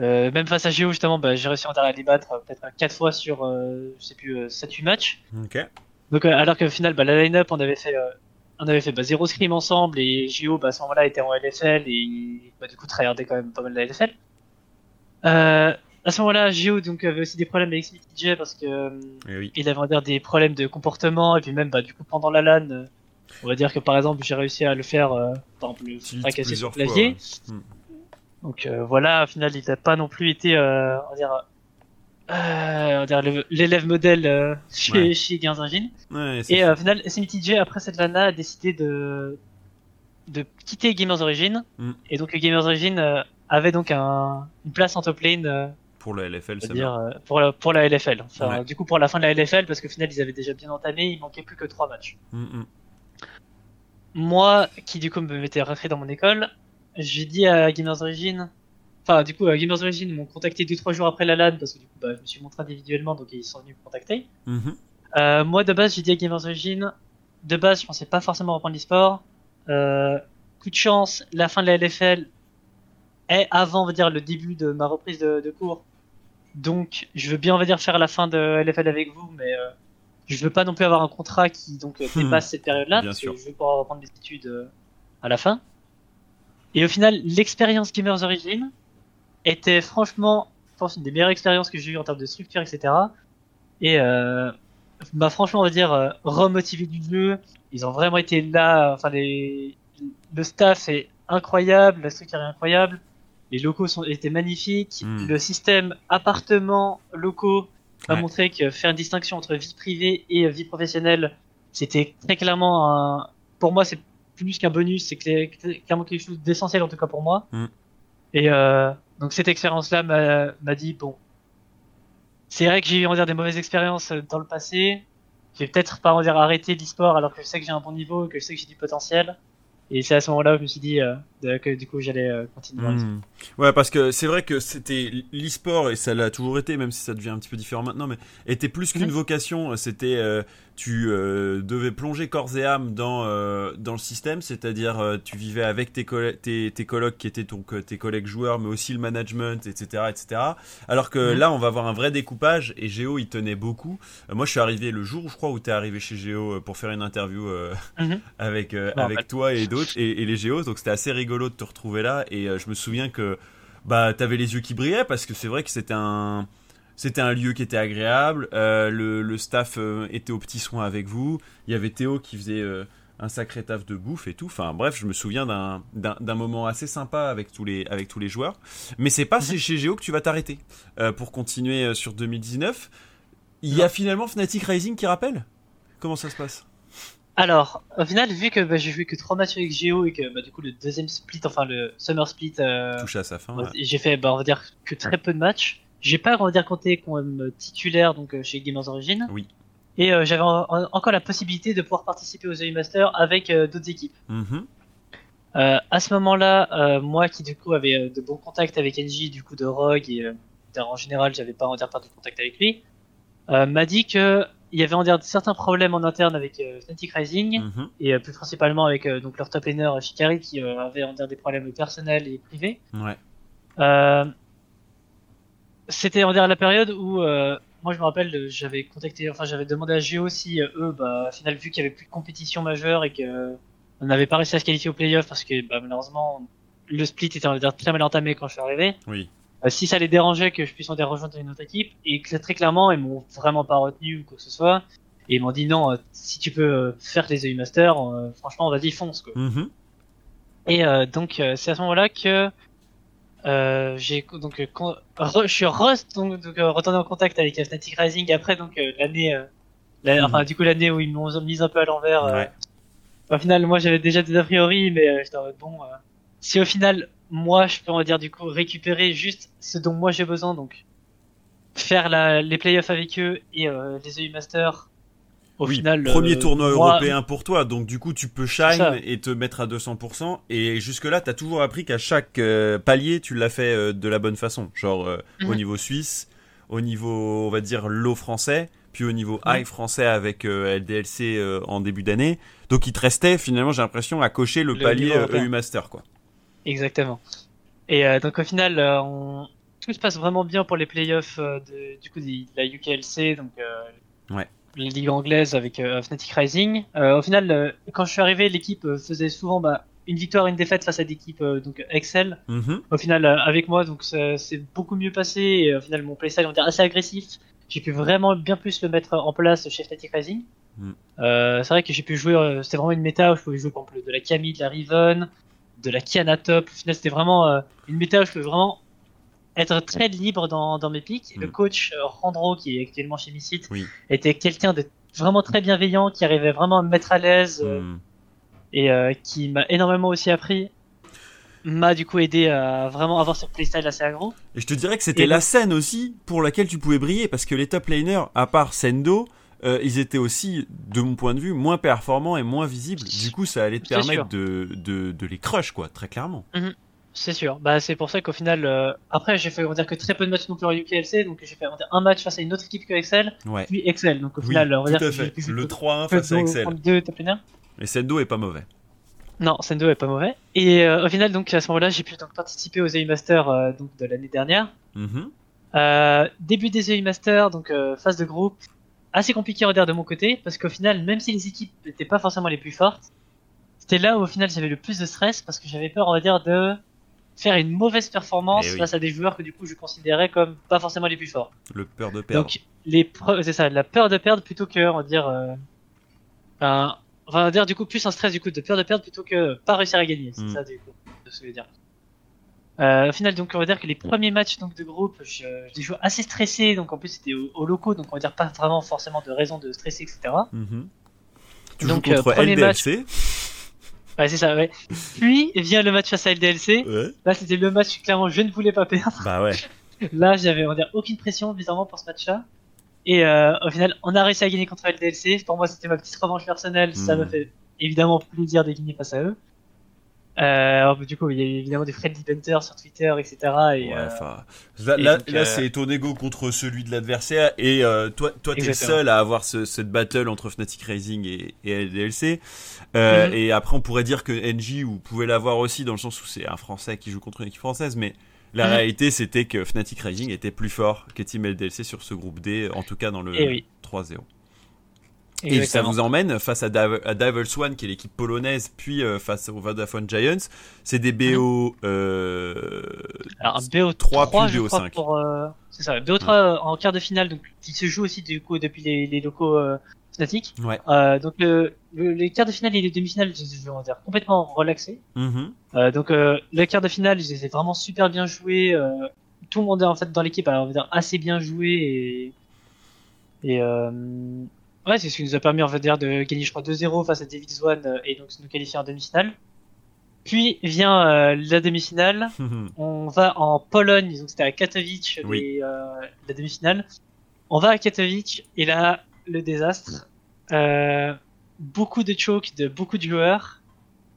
euh, même face à Géo justement, bah, j'ai réussi à les battre euh, peut-être 4 fois sur euh, je sais plus euh, 7 8 matchs. Donc euh, alors qu'au final bah, la line-up on avait fait euh, on avait fait bah, zéro scrim ensemble et Géo bah, à ce moment-là était en LFL et bah, du coup tryhardait quand même pas mal la LFL. Euh, à ce moment-là Géo donc avait aussi des problèmes avec DJ parce que euh, Eh oui. il avait on va dire des problèmes de comportement et puis même bah du coup pendant la LAN on va dire que par exemple j'ai réussi à le faire euh, par exemple le fracasser sur le fois. clavier ouais. donc euh, voilà au final il n'a pas non plus été euh, on va dire euh, on va dire le- l'élève modèle euh, chez Ouais. chez Ouais, et euh, au final SMTJ après cette LAN a décidé de de quitter Gamers Origin Mm. et donc Gamers Origin euh, avait donc un, une place en top lane euh, pour le LFL, c'est euh, pour la, pour la LFL. Enfin, Ouais. du coup pour la fin de la LFL parce qu'au final ils avaient déjà bien entamé, il manquait plus que trois matchs. Mhm. Moi, qui du coup me m'étais rentré dans mon école, j'ai dit à Gamers Origin, enfin du coup à Gamers Origin m'ont contacté deux trois jours après la LAN parce que du coup bah, je me suis montré individuellement donc ils sont venus me contacter. Euh, moi de base j'ai dit à Gamers Origin, de base je pensais pas forcément reprendre l'e-sport. Euh, coup de chance, la fin de la LFL est avant on va dire le début de ma reprise de, de cours. Donc je veux bien on va dire faire la fin de LFL avec vous mais euh, je veux pas non plus avoir un contrat qui donc euh, dépasse cette période-là Bien parce sûr. que je veux pouvoir reprendre des études euh, à la fin. Et au final, l'expérience Gamers Origin était franchement, je pense, une des meilleures expériences que j'ai eues en termes de structure, etc. Et euh, m'a franchement, on va dire, euh, remotivé du jeu. Ils ont vraiment été là. Enfin, les, le staff est incroyable, la structure est incroyable, les locaux sont étaient magnifiques, Mm. le système appartement locaux a Ouais. montré que faire une distinction entre vie privée et vie professionnelle, c'était très clairement un, pour moi, c'est plus qu'un bonus, c'est clairement quelque chose d'essentiel en tout cas pour moi. Mm. Et euh, donc cette expérience-là m'a m'a dit bon, c'est vrai que j'ai eu on dire des mauvaises expériences euh, dans le passé. Je vais peut-être pas on dire arrêter l'e-sport alors que je sais que j'ai un bon niveau, que je sais que j'ai du potentiel. Et c'est à ce moment-là où je me suis dit euh, que du coup j'allais euh, continuer. Mhm. Ouais, parce que c'est vrai que c'était l'e-sport et ça l'a toujours été, même si ça devient un petit peu différent maintenant, mais était plus qu'une vocation. C'était euh, tu euh, devais plonger corps et âme dans euh, dans le système, c'est-à-dire euh, tu vivais avec tes, tes tes colocs qui étaient donc tes collègues joueurs, mais aussi le management, etc., etc. Alors que Mhm. là, on va avoir un vrai découpage et Géo il tenait beaucoup. Moi, je suis arrivé le jour, je crois, où t'es arrivé chez Géo pour faire une interview Mhm. avec avec toi et d'autres et, et les Géos. Donc c'était assez rigolo de te retrouver là. Et je me souviens que bah t'avais les yeux qui brillaient parce que c'est vrai que c'était un c'était un lieu qui était agréable. Euh, le, le staff euh, était aux petits soins avec vous. Il y avait Théo qui faisait euh, un sacré taf de bouffe et tout. Enfin bref, je me souviens d'un moment assez sympa avec tous les avec tous les joueurs. Mais c'est pas chez Géo que tu vas t'arrêter pour continuer sur 2019. Il y a finalement Fnatic Rising qui rappelle? Comment ça se passe? Alors, au final, vu que bah, j'ai joué que trois matchs avec Géo et que bah, du coup le deuxième split, enfin le summer split, Touche à sa fin. J'ai fait, bah, on va dire que très peu de matchs. J'ai pas, on va dire, compté comme titulaire donc euh, chez Gamers Origin. Oui. Et euh, j'avais en- en- encore la possibilité de pouvoir participer aux EU Masters avec euh, d'autres équipes. Mhm. Euh, à ce moment-là, euh, moi qui du coup avait euh, de bons contacts avec NJ, du coup de Rogue et euh, en général, j'avais pas on dire pas de contact avec lui, euh, m'a dit que il y avait on dirait, certains problèmes en interne avec euh, Fnatic Rising Mhm. et euh, plus principalement avec euh, donc leur top laner euh, Shikari qui euh, avait on dirait, des problèmes personnels et privés. Ouais. C'était on dirait, la période où euh, moi je me rappelle j'avais contacté enfin j'avais demandé à Géo si euh, eux bah au final vu qu'il y avait plus de compétition majeure et que euh, on n'avait pas réussi à se qualifier au playoff parce que bah, malheureusement le split était on va dire, très mal entamé quand je suis arrivé. Oui. Euh, si ça les dérangeait que je puisse en dire rejoindre une autre équipe et que très clairement ils m'ont vraiment pas retenu ou quoi que ce soit et ils m'ont dit non euh, si tu peux euh, faire les EU Masters euh, franchement vas-y fonce quoi. Mhm. Et euh, donc euh, c'est à ce moment-là que euh, j'ai donc euh, re- je suis re- donc, donc, euh, retourné en contact avec Fnatic Rising après donc l'année la- Mhm. enfin du coup l'année où ils m'ont mis un peu à l'envers. Ouais. Au final moi j'avais déjà des a priori mais euh, j'étais en mode bon euh, si au final moi je peux on va dire du coup récupérer juste ce dont moi j'ai besoin donc faire la, les playoffs avec eux et euh, les EU Masters au oui, final premier euh, tournoi moi- européen pour toi, donc du coup tu peux shine et te mettre à 200%. Et jusque-là, t'as toujours appris qu'à chaque euh, palier, tu l'as fait euh, de la bonne façon. Genre euh, au Mhm. niveau suisse, au niveau, on va dire, low français, puis au niveau high français avec euh, LDLC euh, en début d'année. Donc il te restait finalement, j'ai l'impression, à cocher le, Le palier. EU Master, quoi. Exactement. Et euh, donc au final, euh, on... tout se passe vraiment bien pour les playoffs euh, de, du coup de la UKLC, donc euh, Ouais. Les ligues anglaises avec euh, Fnatic Rising. Euh, au final, euh, quand je suis arrivé, l'équipe euh, faisait souvent bah, une victoire, une défaite face à d'équipes euh, donc Excel. Mhm. Au final, euh, avec moi, donc c'est beaucoup mieux passé. Et au final, mon playstyle on dire assez agressif. J'ai pu vraiment bien plus le mettre en place chez Fnatic Rising. Mm. Euh, c'est vrai que j'ai pu jouer, euh, c'était vraiment une méta où je pouvais jouer par exemple de la Camille, de la Riven, de la Kiana top. Au final, c'était vraiment euh, une méta où je pouvais vraiment être très libre dans, dans mes pics. Mm. Le coach euh, Randro, qui est actuellement chez Missite, Oui. était quelqu'un de vraiment très bienveillant, qui arrivait vraiment à me mettre à l'aise euh, Mhm. et euh, qui m'a énormément aussi appris. M'a du coup aidé à vraiment avoir ce playstyle assez aggro. Et je te dirais que c'était Et la scène aussi pour laquelle tu pouvais briller, parce que les top laners, à part Sendo, euh, ils étaient aussi, de mon point de vue, moins performants et moins visibles. Du coup, ça allait te permettre de, de, de les crush, quoi, très clairement. C'est sûr. Bah c'est pour ça qu'au final, euh, après j'ai fait on va dire que très peu de matchs non plus en UKLC, donc j'ai fait on va dire, un match face à une autre équipe que Excel, Ouais. puis Excel. Donc au Oui, final, on va tout dire à que j'ai fait. pu jouer Le que- 3-1 que face à Excel. Et Sendo est pas mauvais. Non, Sendo est pas mauvais. Et euh, au final, donc à ce moment-là, j'ai pu donc participer aux EU Masters euh, donc de l'année dernière. Mhm. Euh, début des EU Masters, donc phase de groupe, assez compliqué à dire de mon côté, parce qu'au final, même si les équipes n'étaient pas forcément les plus fortes, c'était là où au final j'avais le plus de stress, parce que j'avais peur, on va dire, de faire une mauvaise performance Eh oui. face à des joueurs que du coup je considérais comme pas forcément les plus forts. Le peur de perdre. Donc les c'est ça, la peur de perdre plutôt que, on va dire, euh, un- enfin, on va dire du coup plus un stress du coup de peur de perdre plutôt que pas réussir à gagner. C'est Mm. ça du coup, de ce que je veux dire. Euh, au final, donc on va dire que les premiers matchs donc de groupe, je, je les joue assez stressé, donc en plus c'était au, au locaux, donc on va dire pas vraiment forcément de raison de stresser, etc. Mhm. Tu Donc, joues euh, contre LDLC. Ouais, c'est ça, ouais. Puis vient le match face à LDLC. Ouais. Là, c'était le match que clairement je ne voulais pas perdre. Bah ouais. Là, j'avais on dire aucune pression bizarrement pour ce match-là. Et euh, au final, on a réussi à gagner contre LDLC. Pour moi, c'était ma petite revanche personnelle. Ça Mm. m'a fait évidemment plaisir de gagner face à eux. Euh, alors, du coup, il y a eu évidemment des friendly banter sur Twitter, etc. Et, Ouais, euh, là, et là, euh, c'est ton ego contre celui de l'adversaire et euh, toi, toi, t'es le seul à avoir ce, cette battle entre Fnatic Racing et, et LDLC. Euh, Mhm. Et après, on pourrait dire que NJ, vous pouvez l'avoir aussi dans le sens où c'est un Français qui joue contre une équipe française, mais la Mhm. réalité, c'était que Fnatic Racing était plus fort que Team LDLC sur ce groupe D, en tout cas dans le Eh oui. 3-0. Et ça vous emmène face à, Div à Devil Swan, qui est l'équipe polonaise, puis euh, face au Vodafone Giants. C'est des BO euh, Alors, un BO3, 3 plus je crois, BO5. pour, euh, c'est ça, BO3 euh, en quart de finale, donc, qui se joue aussi, du coup, depuis les, les locaux, euh. Ouais. Euh, donc, le, le- les quarts de finale et les demi-finales, je les ai, on va dire, complètement relaxés. Mhm. Euh, donc euh, le quart de finale, ils étaient vraiment super bien joués. tout le monde en fait dans l'équipe on va dire, assez bien joué et et ouais c'est ce qui nous a permis on va dire de gagner je crois 2-0 face à David One euh, et donc nous qualifier en demi-finale. Puis vient euh, la demi-finale. On va en Pologne, donc c'était à Katowice Oui. les, euh, la demi-finale. On va à Katowice et là le désastre. Euh, beaucoup de choke de beaucoup de joueurs.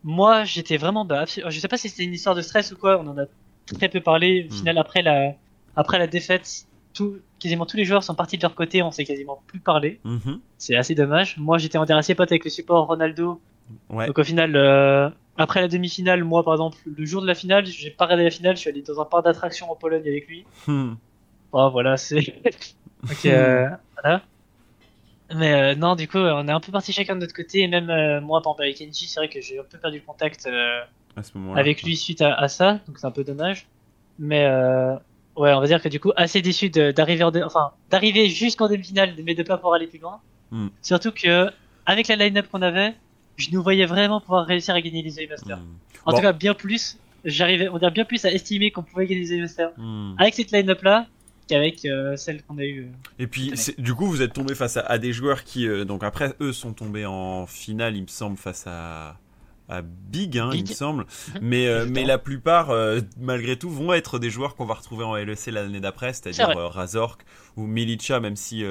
Moi j'étais vraiment bas. Je sais pas si c'était une histoire de stress ou quoi. On en a très peu parlé. Au Hmm. final après la après la défaite, tout, quasiment tous les joueurs sont partis de leur côté, on s'est quasiment plus parlé. Mhm. C'est assez dommage. Moi, j'étais en assez pote avec le support Ronaldo. Ouais. Donc au final, euh, après la demi-finale, moi par exemple, le jour de la finale, j'ai pas regardé la finale, je suis allé dans un parc d'attractions en Pologne avec lui. Hmm. Oh, voilà, c'est. Donc, euh, voilà. Mais euh, non, du coup, on est un peu partis chacun de notre côté. Et même moi, par exemple, avec Kenji, c'est vrai que j'ai un peu perdu le contact À ce moment-là. avec lui suite à, à ça. Donc, c'est un peu dommage. Mais ouais, on va dire que du coup, assez déçu d'arriver enfin, d'arriver jusqu'en demi-finale, mais de pas pouvoir aller plus loin. Hmm. Surtout que, avec la line-up qu'on avait, je nous voyais vraiment pouvoir réussir à gagner les Masters. Hmm. En Bon. tout cas, bien plus. J'arrivais, on dire bien plus à estimer qu'on pouvait gagner les Masters Hmm. avec cette line-up là qu'avec euh, celle qu'on a eue. euh. Et puis, du coup, vous êtes tombé face à, à des joueurs qui, euh, donc après, eux sont tombés en finale, il me semble, face à, à Big, hein, il me semble. Mais, euh, mais la plupart, euh, malgré tout, vont être des joueurs qu'on va retrouver en LEC l'année d'après, C'est c'est-à-dire euh, Razork ou Milicha, même si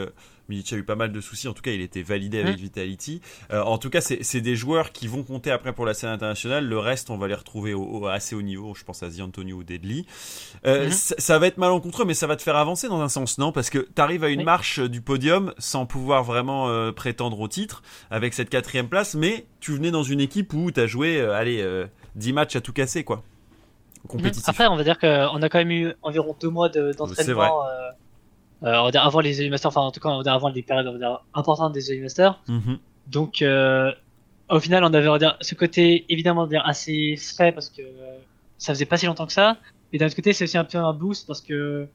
Milicha a eu pas mal de soucis. En tout cas, il était validé avec Mhm. Vitality. Euh, en tout cas, c'est des joueurs qui vont compter après pour la scène internationale. Le reste, on va les retrouver au, au- assez haut niveau. Je pense à The Antonio ou Deadly. Euh, Mhm. ça, ça va être malencontreux, mais ça va te faire avancer dans un sens, non? Parce que t'arrives à une Oui. marche euh, du podium sans pouvoir vraiment euh, prétendre au titre avec cette quatrième place, mais tu venais dans une équipe où t'as joué, euh, allez, euh, 10 matchs à tout casser, quoi. Compétitif. Après, on va dire qu'on a quand même eu environ deux mois d'entraînement on va dire avant les EU Masters, enfin en tout cas on va dire avant les périodes on va dire, importantes des EU Masters. Mhm. Donc euh, au final on avait on va dire, ce côté évidemment on va dire, assez frais parce que euh, ça faisait pas si longtemps que ça. Et d'un autre côté c'est aussi un peu un boost parce que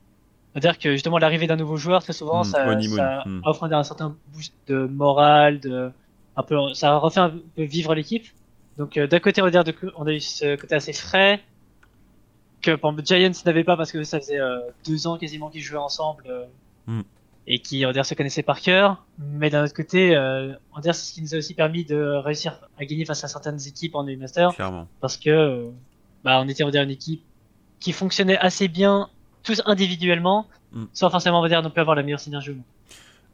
on va dire que justement l'arrivée d'un nouveau joueur très souvent Mm, ça, ça mm. offre un certain boost de morale, de un peu ça refait un peu vivre l'équipe. Donc euh, d'un côté on va dire de- on a eu ce côté assez frais que par exemple, Giants n'avait pas parce que ça faisait euh, deux ans quasiment qu'ils jouaient ensemble euh, Mm. et qui on va dire se connaissaient par cœur. Mais d'un autre côté, euh, on va dire c'est ce qui nous a aussi permis de réussir à gagner face à certaines équipes en E-Master Clairement. parce que euh, bah on était on va dire une équipe qui fonctionnait assez bien tous individuellement, Mm. sans forcément on va dire non plus avoir la meilleure synergie.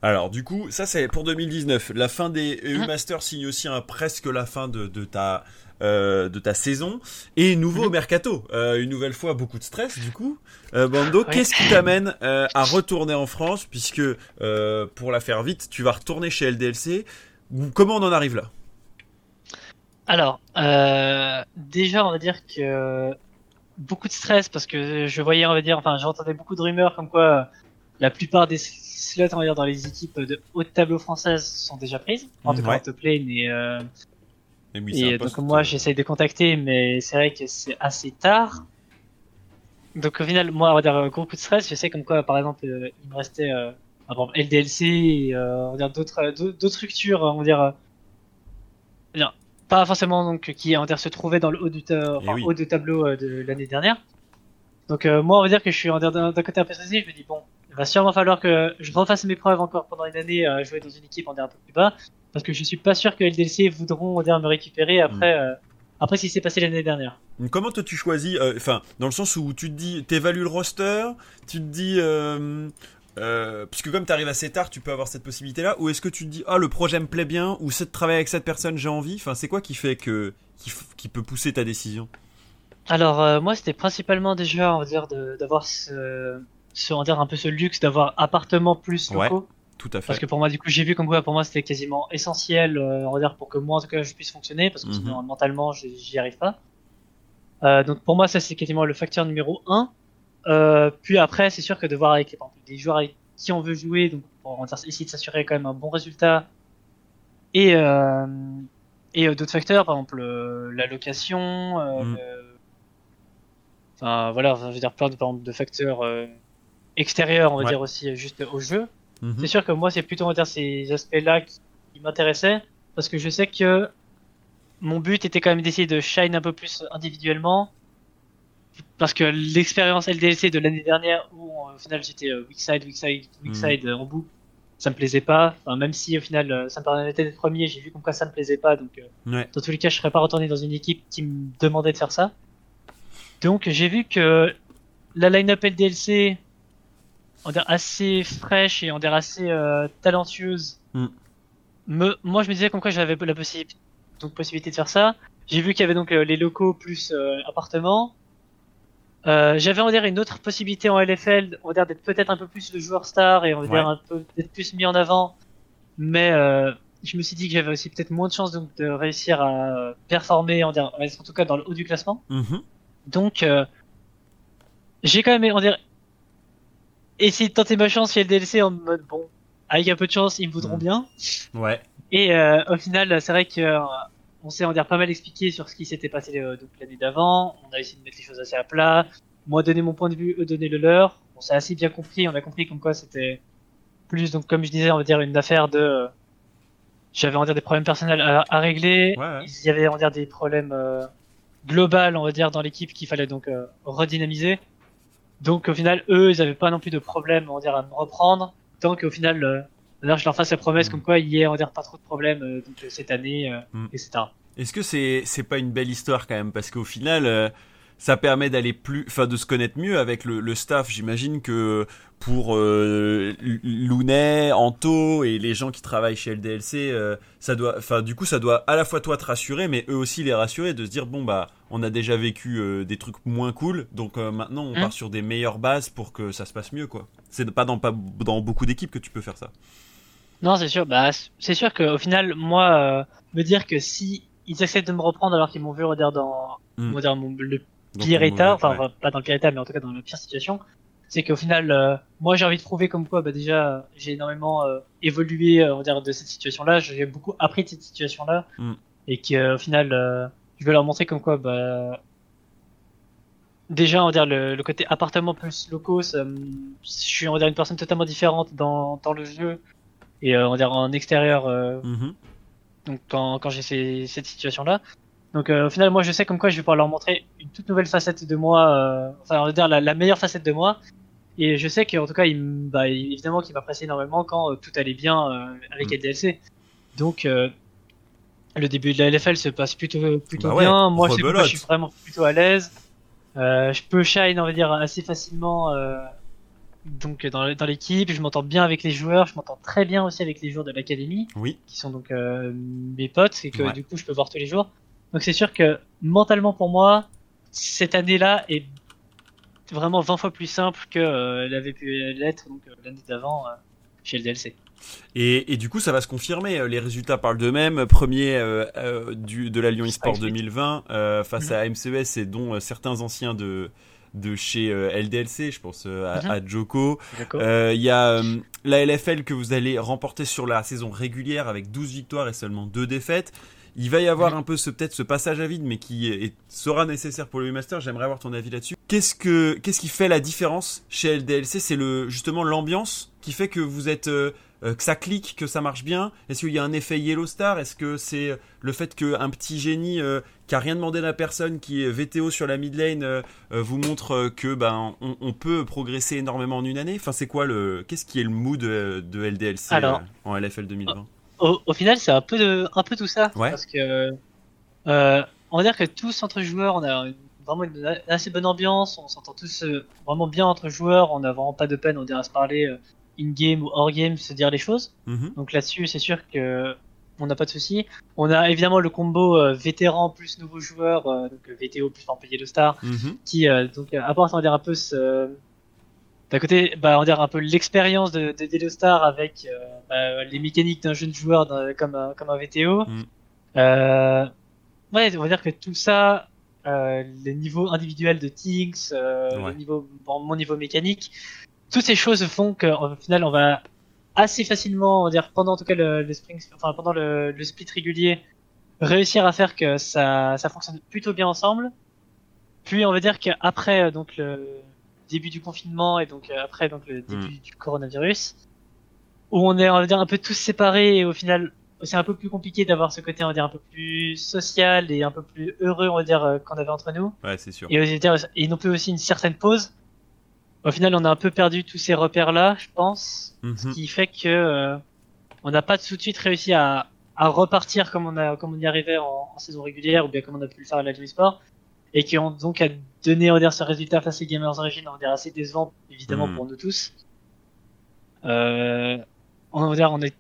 Alors, du coup, ça c'est pour 2019. La fin des EU Mhm. Masters signe aussi un, presque la fin de, de ta euh, de ta saison et nouveau Mhm. mercato. Euh, une nouvelle fois, beaucoup de stress du coup. Euh, Bando, Ouais. qu'est-ce qui t'amène à retourner en France puisque pour la faire vite, tu vas retourner chez LDLC. Comment on en arrive là? Alors, déjà, on va dire que beaucoup de stress parce que je voyais, on va dire, enfin, j'entendais beaucoup de rumeurs comme quoi la plupart des slots, on va dire, dans les équipes de haut de tableau françaises sont déjà prises. En tout cas, top lane et, oui, donc moi, euh, j'essaye de contacter, mais c'est vrai que c'est assez tard. Donc au final, moi, on va dire, euh, gros coup de stress. Je sais comme quoi, par exemple, euh, il me restait, euh, LDLC, et, euh, on va dire d'autres, structures, on va dire, bien, pas forcément donc qui, on va dire, se trouvaient dans le haut du, ta- enfin, oui. haut de tableau de l'année dernière. Donc moi, on va dire que je suis, d'un côté un peu stressé. Je me dis bon, il va sûrement falloir que je refasse mes preuves encore pendant une année à jouer dans une équipe, on va dire, un peu plus bas, parce que je suis pas sûr que LDLC voudront, dire, me récupérer après. Mm. euh, après ce qui s'est passé l'année dernière. Comment toi tu choisis euh, Enfin, dans le sens où tu te dis, t'évalues le roster, tu te dis, euh, euh, puisque comme t'arrives assez tard, tu peux avoir cette possibilité-là, ou est-ce que tu te dis, ah le projet me plaît bien, ou c'est de travailler avec cette personne, j'ai envie? Enfin, c'est quoi qui fait que qui, peut pousser ta décision? Alors moi c'était principalement déjà on va dire d'avoir ce, ce on va dire un peu ce luxe d'avoir appartement plus Ouais. Locaux Tout à fait. parce que pour moi du coup j'ai vu comme quoi pour moi c'était quasiment essentiel euh, on va dire pour que moi en tout cas je puisse fonctionner parce que Mhm. sinon mentalement j'y arrive pas. Euh, donc pour moi ça c'est quasiment le facteur numéro un. Euh, puis après c'est sûr que de voir avec par exemple, des joueurs avec qui on veut jouer donc pour essayer de s'assurer quand même un bon résultat et et d'autres facteurs par exemple la location Mhm. le- Enfin voilà, je veux dire plein de, par exemple, de facteurs extérieurs, on va Ouais. dire aussi juste au jeu. Mhm. C'est sûr que moi c'est plutôt on va dire ces aspects-là qui, qui m'intéressaient parce que je sais que mon but était quand même d'essayer de shine un peu plus individuellement parce que l'expérience LDLC de l'année dernière où euh, au final j'étais euh, weak side, weak side, weak Mhm. side euh, en boucle, ça me plaisait pas. Enfin, même si au final ça me permettait d'être premier, j'ai vu comme quoi ça me plaisait pas donc euh, Ouais. dans tous les cas, je serais pas retourné dans une équipe qui me demandait de faire ça. Donc, j'ai vu que la line-up LDLC, on dirait assez fraîche et on dirait assez euh, talentueuse. Mm. Me, moi, je me disais comme quoi j'avais la possibilité, donc possibilité de faire ça. J'ai vu qu'il y avait donc euh, les locaux plus euh, appartements. Euh, J'avais, on dire, une autre possibilité en LFL, on va dire d'être peut-être un peu plus le joueur star et on va Ouais. dire un peu d'être plus mis en avant. Mais euh, je me suis dit que j'avais aussi peut-être moins de chances donc de réussir à performer, dire, en tout cas dans le haut du classement. Mhm. Donc, euh, j'ai quand même, on dirait, essayé de tenter ma chance chez le DLC en mode bon, avec un peu de chance, ils me voudront Mm. bien. Ouais. Et euh, au final, c'est vrai que euh, on s'est, on dire, pas mal expliqué sur ce qui s'était passé euh, donc l'année d'avant. On a essayé de mettre les choses assez à plat. Moi, donner mon point de vue, eux donner le leur. On s'est assez bien compris. On a compris comme quoi c'était plus, donc comme je disais, on va dire une affaire de. euh, J'avais, on va dire, des problèmes personnels à, à régler. Ouais, ouais. Il y avait, on va dire, des problèmes euh, global, on va dire, dans l'équipe qu'il fallait donc euh, redynamiser. Donc au final, eux, ils avaient pas non plus de problème, on dire, à me reprendre. Tant qu'au final, euh, je leur fasse la promesse Mm. comme quoi il y on dire, pas trop de problèmes euh, donc, cette année, euh, Mm. etc. Est-ce que c'est c'est pas une belle histoire quand même? Parce qu'au final ça permet d'aller plus enfin de se connaître mieux avec le, le staff j'imagine que pour euh, Lounet, Anto et les gens qui travaillent chez LDLC euh, ça doit enfin du coup ça doit à la fois toi te rassurer mais eux aussi les rassurer de se dire bon bah on a déjà vécu euh, des trucs moins cool donc euh, maintenant on Mm. part sur des meilleures bases pour que ça se passe mieux quoi. C'est pas dans pas dans beaucoup d'équipes que tu peux faire ça. Non, c'est sûr. Bah, c'est sûr qu'au final, moi, me dire que si ils acceptent de me reprendre alors qu'ils m'ont vu, dans, Mm. mon- le pire état, enfin ouais. pas dans le pire état, mais en tout cas dans la pire situation, c'est qu'au final, euh, moi j'ai envie de prouver comme quoi, bah déjà, euh, j'ai énormément euh, évolué, euh, on va dire, de cette situation-là, j'ai beaucoup appris de cette situation-là, Mm. et qu'au final, euh, je vais leur montrer comme quoi, bah déjà, on va dire le, le côté appartement plus locaux, ça me- je suis on va dire une personne totalement différente dans dans le jeu et euh, on va dire en extérieur. euh, Mhm. donc quand, quand j'ai cette situation là donc euh, au final moi je sais comme quoi je vais pouvoir leur montrer une toute nouvelle facette de moi euh, enfin on va dire la, la meilleure facette de moi et je sais qu'en tout cas il, bah, évidemment qu'il m'apprécie énormément quand euh, tout allait bien avec Mm. les DLC donc le début de la LFL se passe plutôt plutôt Bah ouais, bien moi je, suis vraiment plutôt à l'aise je peux shine on va dire assez facilement donc dans, dans l'équipe je m'entends bien avec les joueurs je m'entends très bien aussi avec les joueurs de l'académie Oui. qui sont donc euh, mes potes et que Ouais. du coup je peux voir tous les jours. Donc c'est sûr que mentalement pour moi, cette année-là est vraiment 20 fois plus simple que euh, elle avait pu l'être donc euh, l'année d'avant euh, chez le DLC. Et, et du coup, ça va se confirmer. euh, Les résultats parlent d'eux-mêmes. Premier euh, euh, du, de la Lyon eSport Spike 2020 euh, face Mhm. à MCES et dont euh, certains anciens de de chez euh, LDLC, je pense euh, à, à Joko. Euh, Il y a euh, la LFL que vous allez remporter sur la saison régulière avec 12 victoires et seulement 2 défaites. Il va y avoir un peu ce peut-être ce passage à vide, mais qui est- sera nécessaire pour le master. J'aimerais avoir ton avis là-dessus. Qu'est-ce que qu'est-ce qui fait la différence chez LDLC C'est le justement l'ambiance qui fait que vous êtes euh, euh, que ça clique, que ça marche bien? Est-ce qu'il y a un effet Yellow Star? Est-ce que c'est le fait qu'un petit génie euh, qui a rien demandé à la personne, qui est VTO sur la mid lane, euh, euh, vous montre euh, que ben on, on peut progresser énormément en une année? Enfin, c'est quoi le qu'est-ce qui est le mood de, de LDLC Alors. euh, en LFL 2020 Au, au final, c'est un peu de, un peu tout ça Ouais. parce que euh, on va dire que tous entre joueurs, on a une- vraiment une assez bonne ambiance, on s'entend tous euh, vraiment bien entre joueurs, on a vraiment pas de peine, on dirait à se parler euh, in game ou hors game, se dire les choses. Mhm. Donc là-dessus, c'est sûr que on n'a pas de souci. On a évidemment le combo euh, vétéran plus nouveau joueur, euh, donc VTO plus par de star, Mhm. qui euh, donc apporte on va dire un peu ce d'un côté, bah, on va dire un peu l'expérience de, de Delo Star avec euh, bah, les mécaniques d'un jeune joueur d'un- comme un, comme un VTO. Mm. Euh, ouais, on va dire que tout ça, euh, les niveaux individuels de Tinks, euh, Ouais. le niveau, bon, mon niveau mécanique, toutes ces choses font qu'au final, on va assez facilement, on va dire pendant en tout cas le, le spring, enfin pendant le, le split régulier, réussir à faire que ça, ça fonctionne plutôt bien ensemble. Puis on va dire qu'après euh, donc le début du confinement et donc euh, après donc le début du coronavirus, où on est on va dire un peu tous séparés et au final c'est un peu plus compliqué d'avoir ce côté on va dire un peu plus social et un peu plus heureux on va dire euh, qu'on avait entre nous Ouais, c'est sûr. et, on et non plus aussi une certaine pause. Au final on a un peu perdu tous ces repères là je pense Mhm. ce qui fait que euh, on n'a pas tout de suite réussi à, à repartir comme on a comme on y arrivait en, en saison régulière ou bien comme on a pu le faire à la Jimmy Sport et qui ont donc à donné on va dire ce résultat face aux Gamers Origin on va dire assez décevant évidemment Mm. pour nous tous. Euh, on va dire on est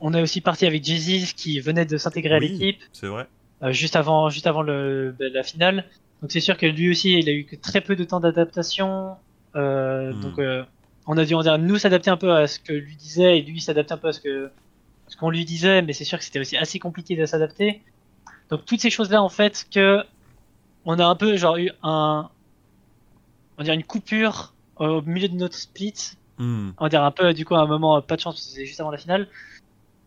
on est aussi parti avec Jesus qui venait de s'intégrer Oui. à l'équipe C'est vrai. euh, juste avant juste avant le, la finale. Donc c'est sûr que lui aussi, il a eu que très peu de temps d'adaptation. Euh, Hmm. Donc euh, on a dû on dirait, nous s'adapter un peu à ce que lui disait et lui s'adapter un peu à ce que ce qu'on lui disait, mais c'est sûr que c'était aussi assez compliqué de s'adapter. Donc toutes ces choses-là en fait que on a un peu genre eu un on dirait une coupure au milieu de notre split Hmm. on dire un peu du coup à un moment pas de chance parce que c'était juste avant la finale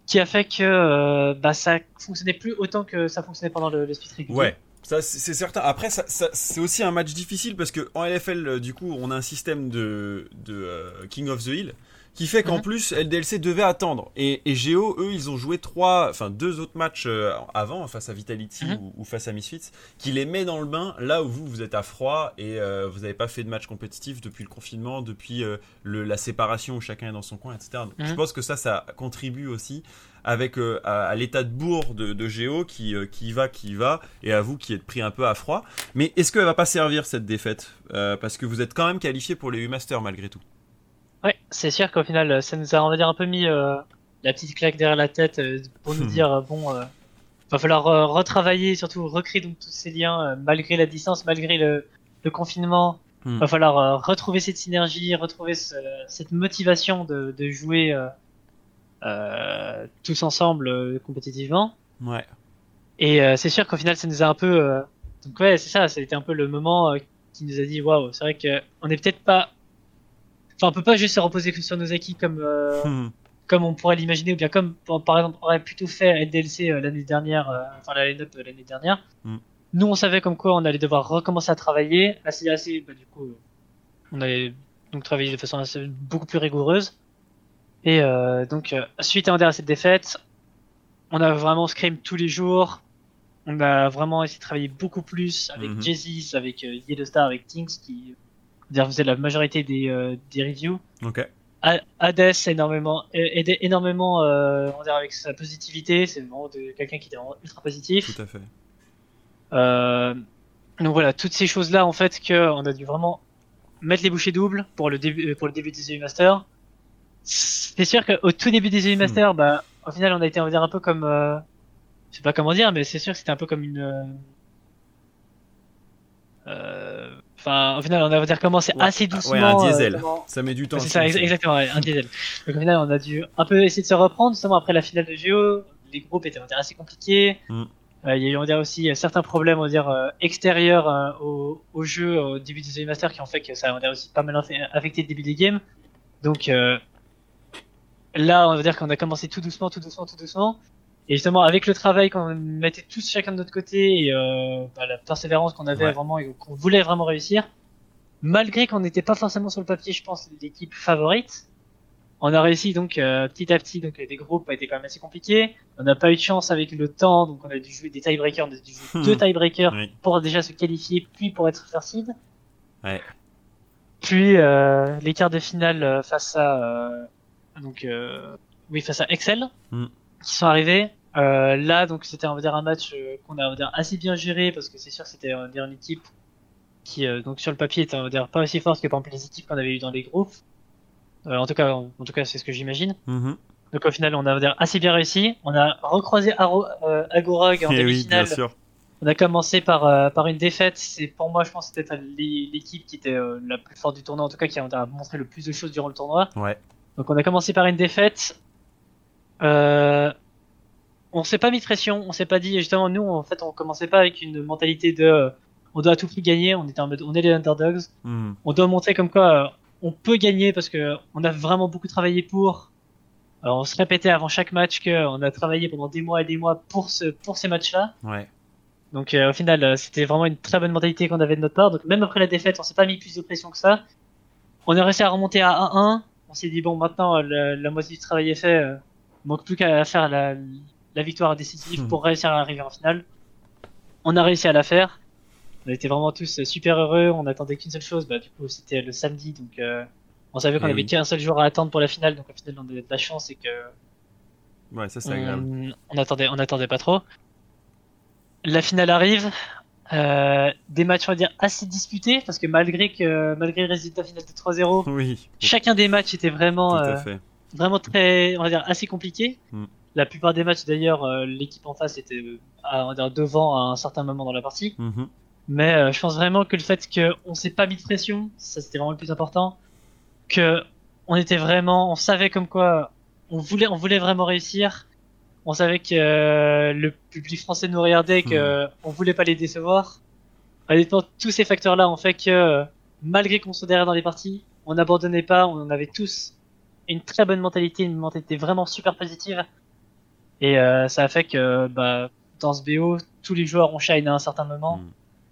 qui a fait que euh, bah ça fonctionnait plus autant que ça fonctionnait pendant le, le split régulier. Ouais. Ça, c'est certain. Après, ça, ça- c'est aussi un match difficile parce que en LFL, euh, du coup, on a un système de, de euh, King of the Hill qui fait qu'en Mhm. plus, LDLC devait attendre. Et, et Géo, eux, ils ont joué trois, enfin deux autres matchs euh, avant, face à Vitality Mhm. ou, ou face à Misfits, qui les met dans le bain là où vous, vous êtes à froid et euh, vous n'avez pas fait de match compétitif depuis le confinement, depuis euh, le, la séparation où chacun est dans son coin, etc. Donc, Je Mhm. pense que ça, ça contribue aussi avec euh, à, à l'état de bourre de, de Géo qui, euh, qui y va, qui y va, et à vous qui êtes pris un peu à froid. Mais est-ce qu'elle va pas servir cette défaite? Euh, Parce que vous êtes quand même qualifié pour les U-Masters malgré tout. Ouais, c'est sûr qu'au final, euh, ça nous a, on va dire, un peu mis euh, la petite claque derrière la tête euh, pour nous Hmm. dire, bon, euh, va falloir retravailler, surtout recréer donc tous ces liens malgré la distance, malgré le, le confinement. Hmm. Va falloir retrouver cette synergie, retrouver ce- cette motivation de, de jouer tous ensemble compétitivement. Ouais. Et c'est sûr qu'au final, ça nous a un peu. Donc ouais, c'est ça. C'était un peu le moment qui nous a dit, waouh, c'est vrai que on est peut-être pas. Enfin, on peut pas juste se reposer que sur nos acquis comme euh, Hmm. comme on pourrait l'imaginer, ou bien comme par exemple on aurait plutôt fait LDLC euh, l'année dernière, euh, enfin la line-up de l'année dernière. Mm. Nous, on savait comme quoi on allait devoir recommencer à travailler. C'est assez, bah, du coup, on allait donc travailler de façon assez, beaucoup plus rigoureuse. Et euh, donc, euh, suite à cette défaite, on a vraiment scrim tous les jours. On a vraiment essayé de travailler beaucoup plus avec Mhm. Jezis, avec euh, Yellowstar, avec Things qui dire, faisait la majorité des, euh, des reviews. Ok. Hades énormément euh, aidé énormément euh, on avec sa positivité c'est vraiment quelqu'un qui était ultra positif Tout à fait. euh, donc voilà toutes ces choses là en fait que on a dû vraiment mettre les bouchées doubles pour le début pour le début des EU Masters c'est sûr qu'au tout début des EU Masters bah au final on a été on va dire un peu comme euh, je sais pas comment dire mais c'est sûr que c'était un peu comme une euh, enfin au final on va dire Ouais. assez Ah, doucement ouais, un euh, diesel. comment- Ça met du temps. c'est ça, exactement, ouais, un diesel. Donc au final, on a dû un peu essayer de se reprendre, justement après la finale de Géo. Les groupes étaient on va dire, assez compliqués. Mm. Euh, il y a eu on va dire, aussi euh, certains problèmes on va dire, extérieurs euh, au, au jeu au début des EU Masters qui ont fait que ça a on va dire, aussi pas mal affe- affecté le début des games. Donc là, on va dire qu'on a commencé tout doucement, tout doucement, tout doucement. Et justement, avec le travail qu'on mettait tous chacun de notre côté et euh, bah, la persévérance qu'on avait Ouais. vraiment et qu'on voulait vraiment réussir, malgré qu'on n'était pas forcément sur le papier, je pense, l'équipe favorite, on a réussi donc euh, petit à petit. Donc des groupes a été quand même assez compliqué. On n'a pas eu de chance avec le temps, donc on a dû jouer des tiebreakers, on a dû jouer Hmm. deux tiebreakers Oui. pour déjà se qualifier, puis pour être first seed. Ouais. Puis euh, les quarts de finale euh, face à euh, donc euh, oui face à Excel Mm. qui sont arrivés. Euh, là donc c'était on va dire un match euh, qu'on a on va dire assez bien géré parce que c'est sûr que c'était on va dire une équipe qui euh, donc sur le papier était on va dire pas aussi forte que par exemple les équipes qu'on avait eu dans les groupes. Euh, en tout cas en, en tout cas c'est ce que j'imagine. Mhm. Donc au final on a on va dire assez bien réussi. On a recroisé Aro, Agorag en Eh oui, demi-finale. bien sûr. On a commencé par, euh, par une défaite. C'est pour moi, je pense, c'était l'é- l'équipe qui était euh, la plus forte du tournoi, en tout cas qui a a montré le plus de choses durant le tournoi. Ouais. Donc on a commencé par une défaite. Euh, on s'est pas mis de pression, on s'est pas dit justement nous en fait on commençait pas avec une mentalité de euh, on doit à tout prix gagner. On était en mode on est les underdogs. Mhm. On doit montrer comme quoi euh, on peut gagner parce que on a vraiment beaucoup travaillé pour. Alors, on se répétait avant chaque match que on a travaillé pendant des mois et des mois pour ce pour ces matchs-là. Ouais. Donc euh, au final, euh, c'était vraiment une très bonne mentalité qu'on avait de notre part. Donc même après la défaite, on s'est pas mis plus de pression que ça. On a réussi à remonter à 1-1. On s'est dit bon, maintenant euh, la, la moitié du travail est fait. Euh, manque plus qu'à faire la, la victoire décisive Hmm. pour réussir à arriver en finale. On a réussi à la faire. On était vraiment tous euh, super heureux. On attendait qu'une seule chose. Bah du coup, c'était le samedi. Donc euh, on savait qu'on Eh avait qu'un seul jour à attendre pour la finale. Donc au final, on avait de la chance et que Ouais, ça c'est agréable. on, on attendait, on attendait pas trop. La finale arrive. Euh, des matchs, on va dire, assez disputés, parce que malgré que, malgré le résultat final de 3-0, Oui, chacun des matchs était vraiment, euh, vraiment très, on va dire, assez compliqué. Mm. La plupart des matchs, d'ailleurs, euh, l'équipe en face était, euh, à- devant à un certain moment dans la partie. Mhm. Mais euh, je pense vraiment que le fait qu'on s'est pas mis de pression, ça c'était vraiment le plus important. Que on était vraiment, on savait comme quoi, on voulait, on voulait vraiment réussir. On savait que euh, le public français nous regardait, que on voulait pas les décevoir. Honnêtement, tous ces facteurs-là ont fait que, malgré qu'on soit derrière dans les parties, on n'abandonnait pas, on avait tous une très bonne mentalité, une mentalité vraiment super positive. Et euh, ça a fait que bah, dans ce BO, tous les joueurs ont shine à un certain moment. Mm.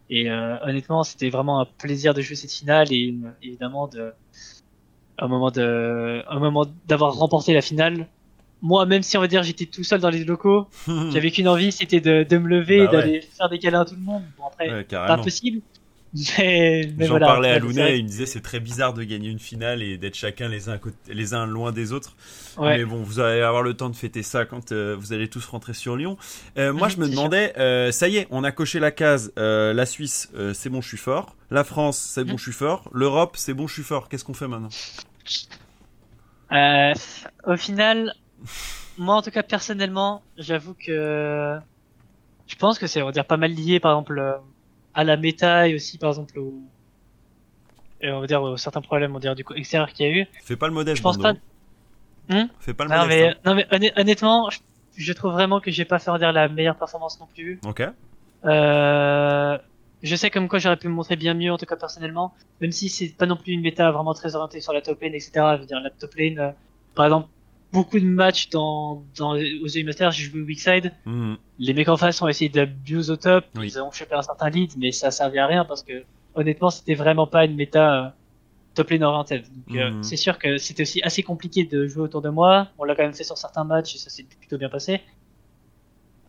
Et euh, honnêtement, c'était vraiment un plaisir de jouer cette finale et évidemment de un moment de un moment d'avoir remporté la finale. Moi, même si on va dire j'étais tout seul dans les locaux, j'avais qu'une envie, c'était de, de me lever Bah et d'aller faire des câlins à tout le monde. Bon après, Ouais, pas possible. Mais, mais J'en voilà. parlais à c'est vrai il me disait c'est très bizarre de gagner une finale et d'être chacun les uns, les uns loin des autres. Ouais. Mais bon, vous allez avoir le temps de fêter ça quand euh, vous allez tous rentrer sur Lyon. Euh, moi, je me demandais, euh, ça y est, on a coché la case. euh, la Suisse, euh, c'est bon, je suis fort. La France, c'est bon, Mhm. je suis fort. L'Europe, c'est bon, je suis fort. Qu'est-ce qu'on fait maintenant? Euh, au final, moi en tout cas personnellement, j'avoue que je pense que c'est on va dire pas mal lié par exemple à la méta et aussi par exemple au et on va dire aux certains problèmes on va dire du coup extérieur qu'il y a eu. Fais pas le modeste, Je pense Bando. pas- Hmm Fais pas le Non modeste. mais hein. non mais honn- honnêtement, je, je trouve vraiment que j'ai pas fait on va dire la meilleure performance non plus. Ok. Euh, je sais comme quoi j'aurais pu me montrer bien mieux en tout cas personnellement, même si c'est pas non plus une méta vraiment très orientée sur la top lane, etc. Je veux dire la top lane, euh, par exemple, beaucoup de matchs dans, dans aux Masters, j'ai joué weak side. Mhm. Les mecs en face ont essayé d'abuse au top, Oui. ils ont chopé un certain lead, mais ça servait à rien parce que honnêtement c'était vraiment pas une méta euh, top lane orientée. Donc euh, Mhm. c'est sûr que c'était aussi assez compliqué de jouer autour de moi. On l'a quand même fait sur certains matchs et ça s'est plutôt bien passé.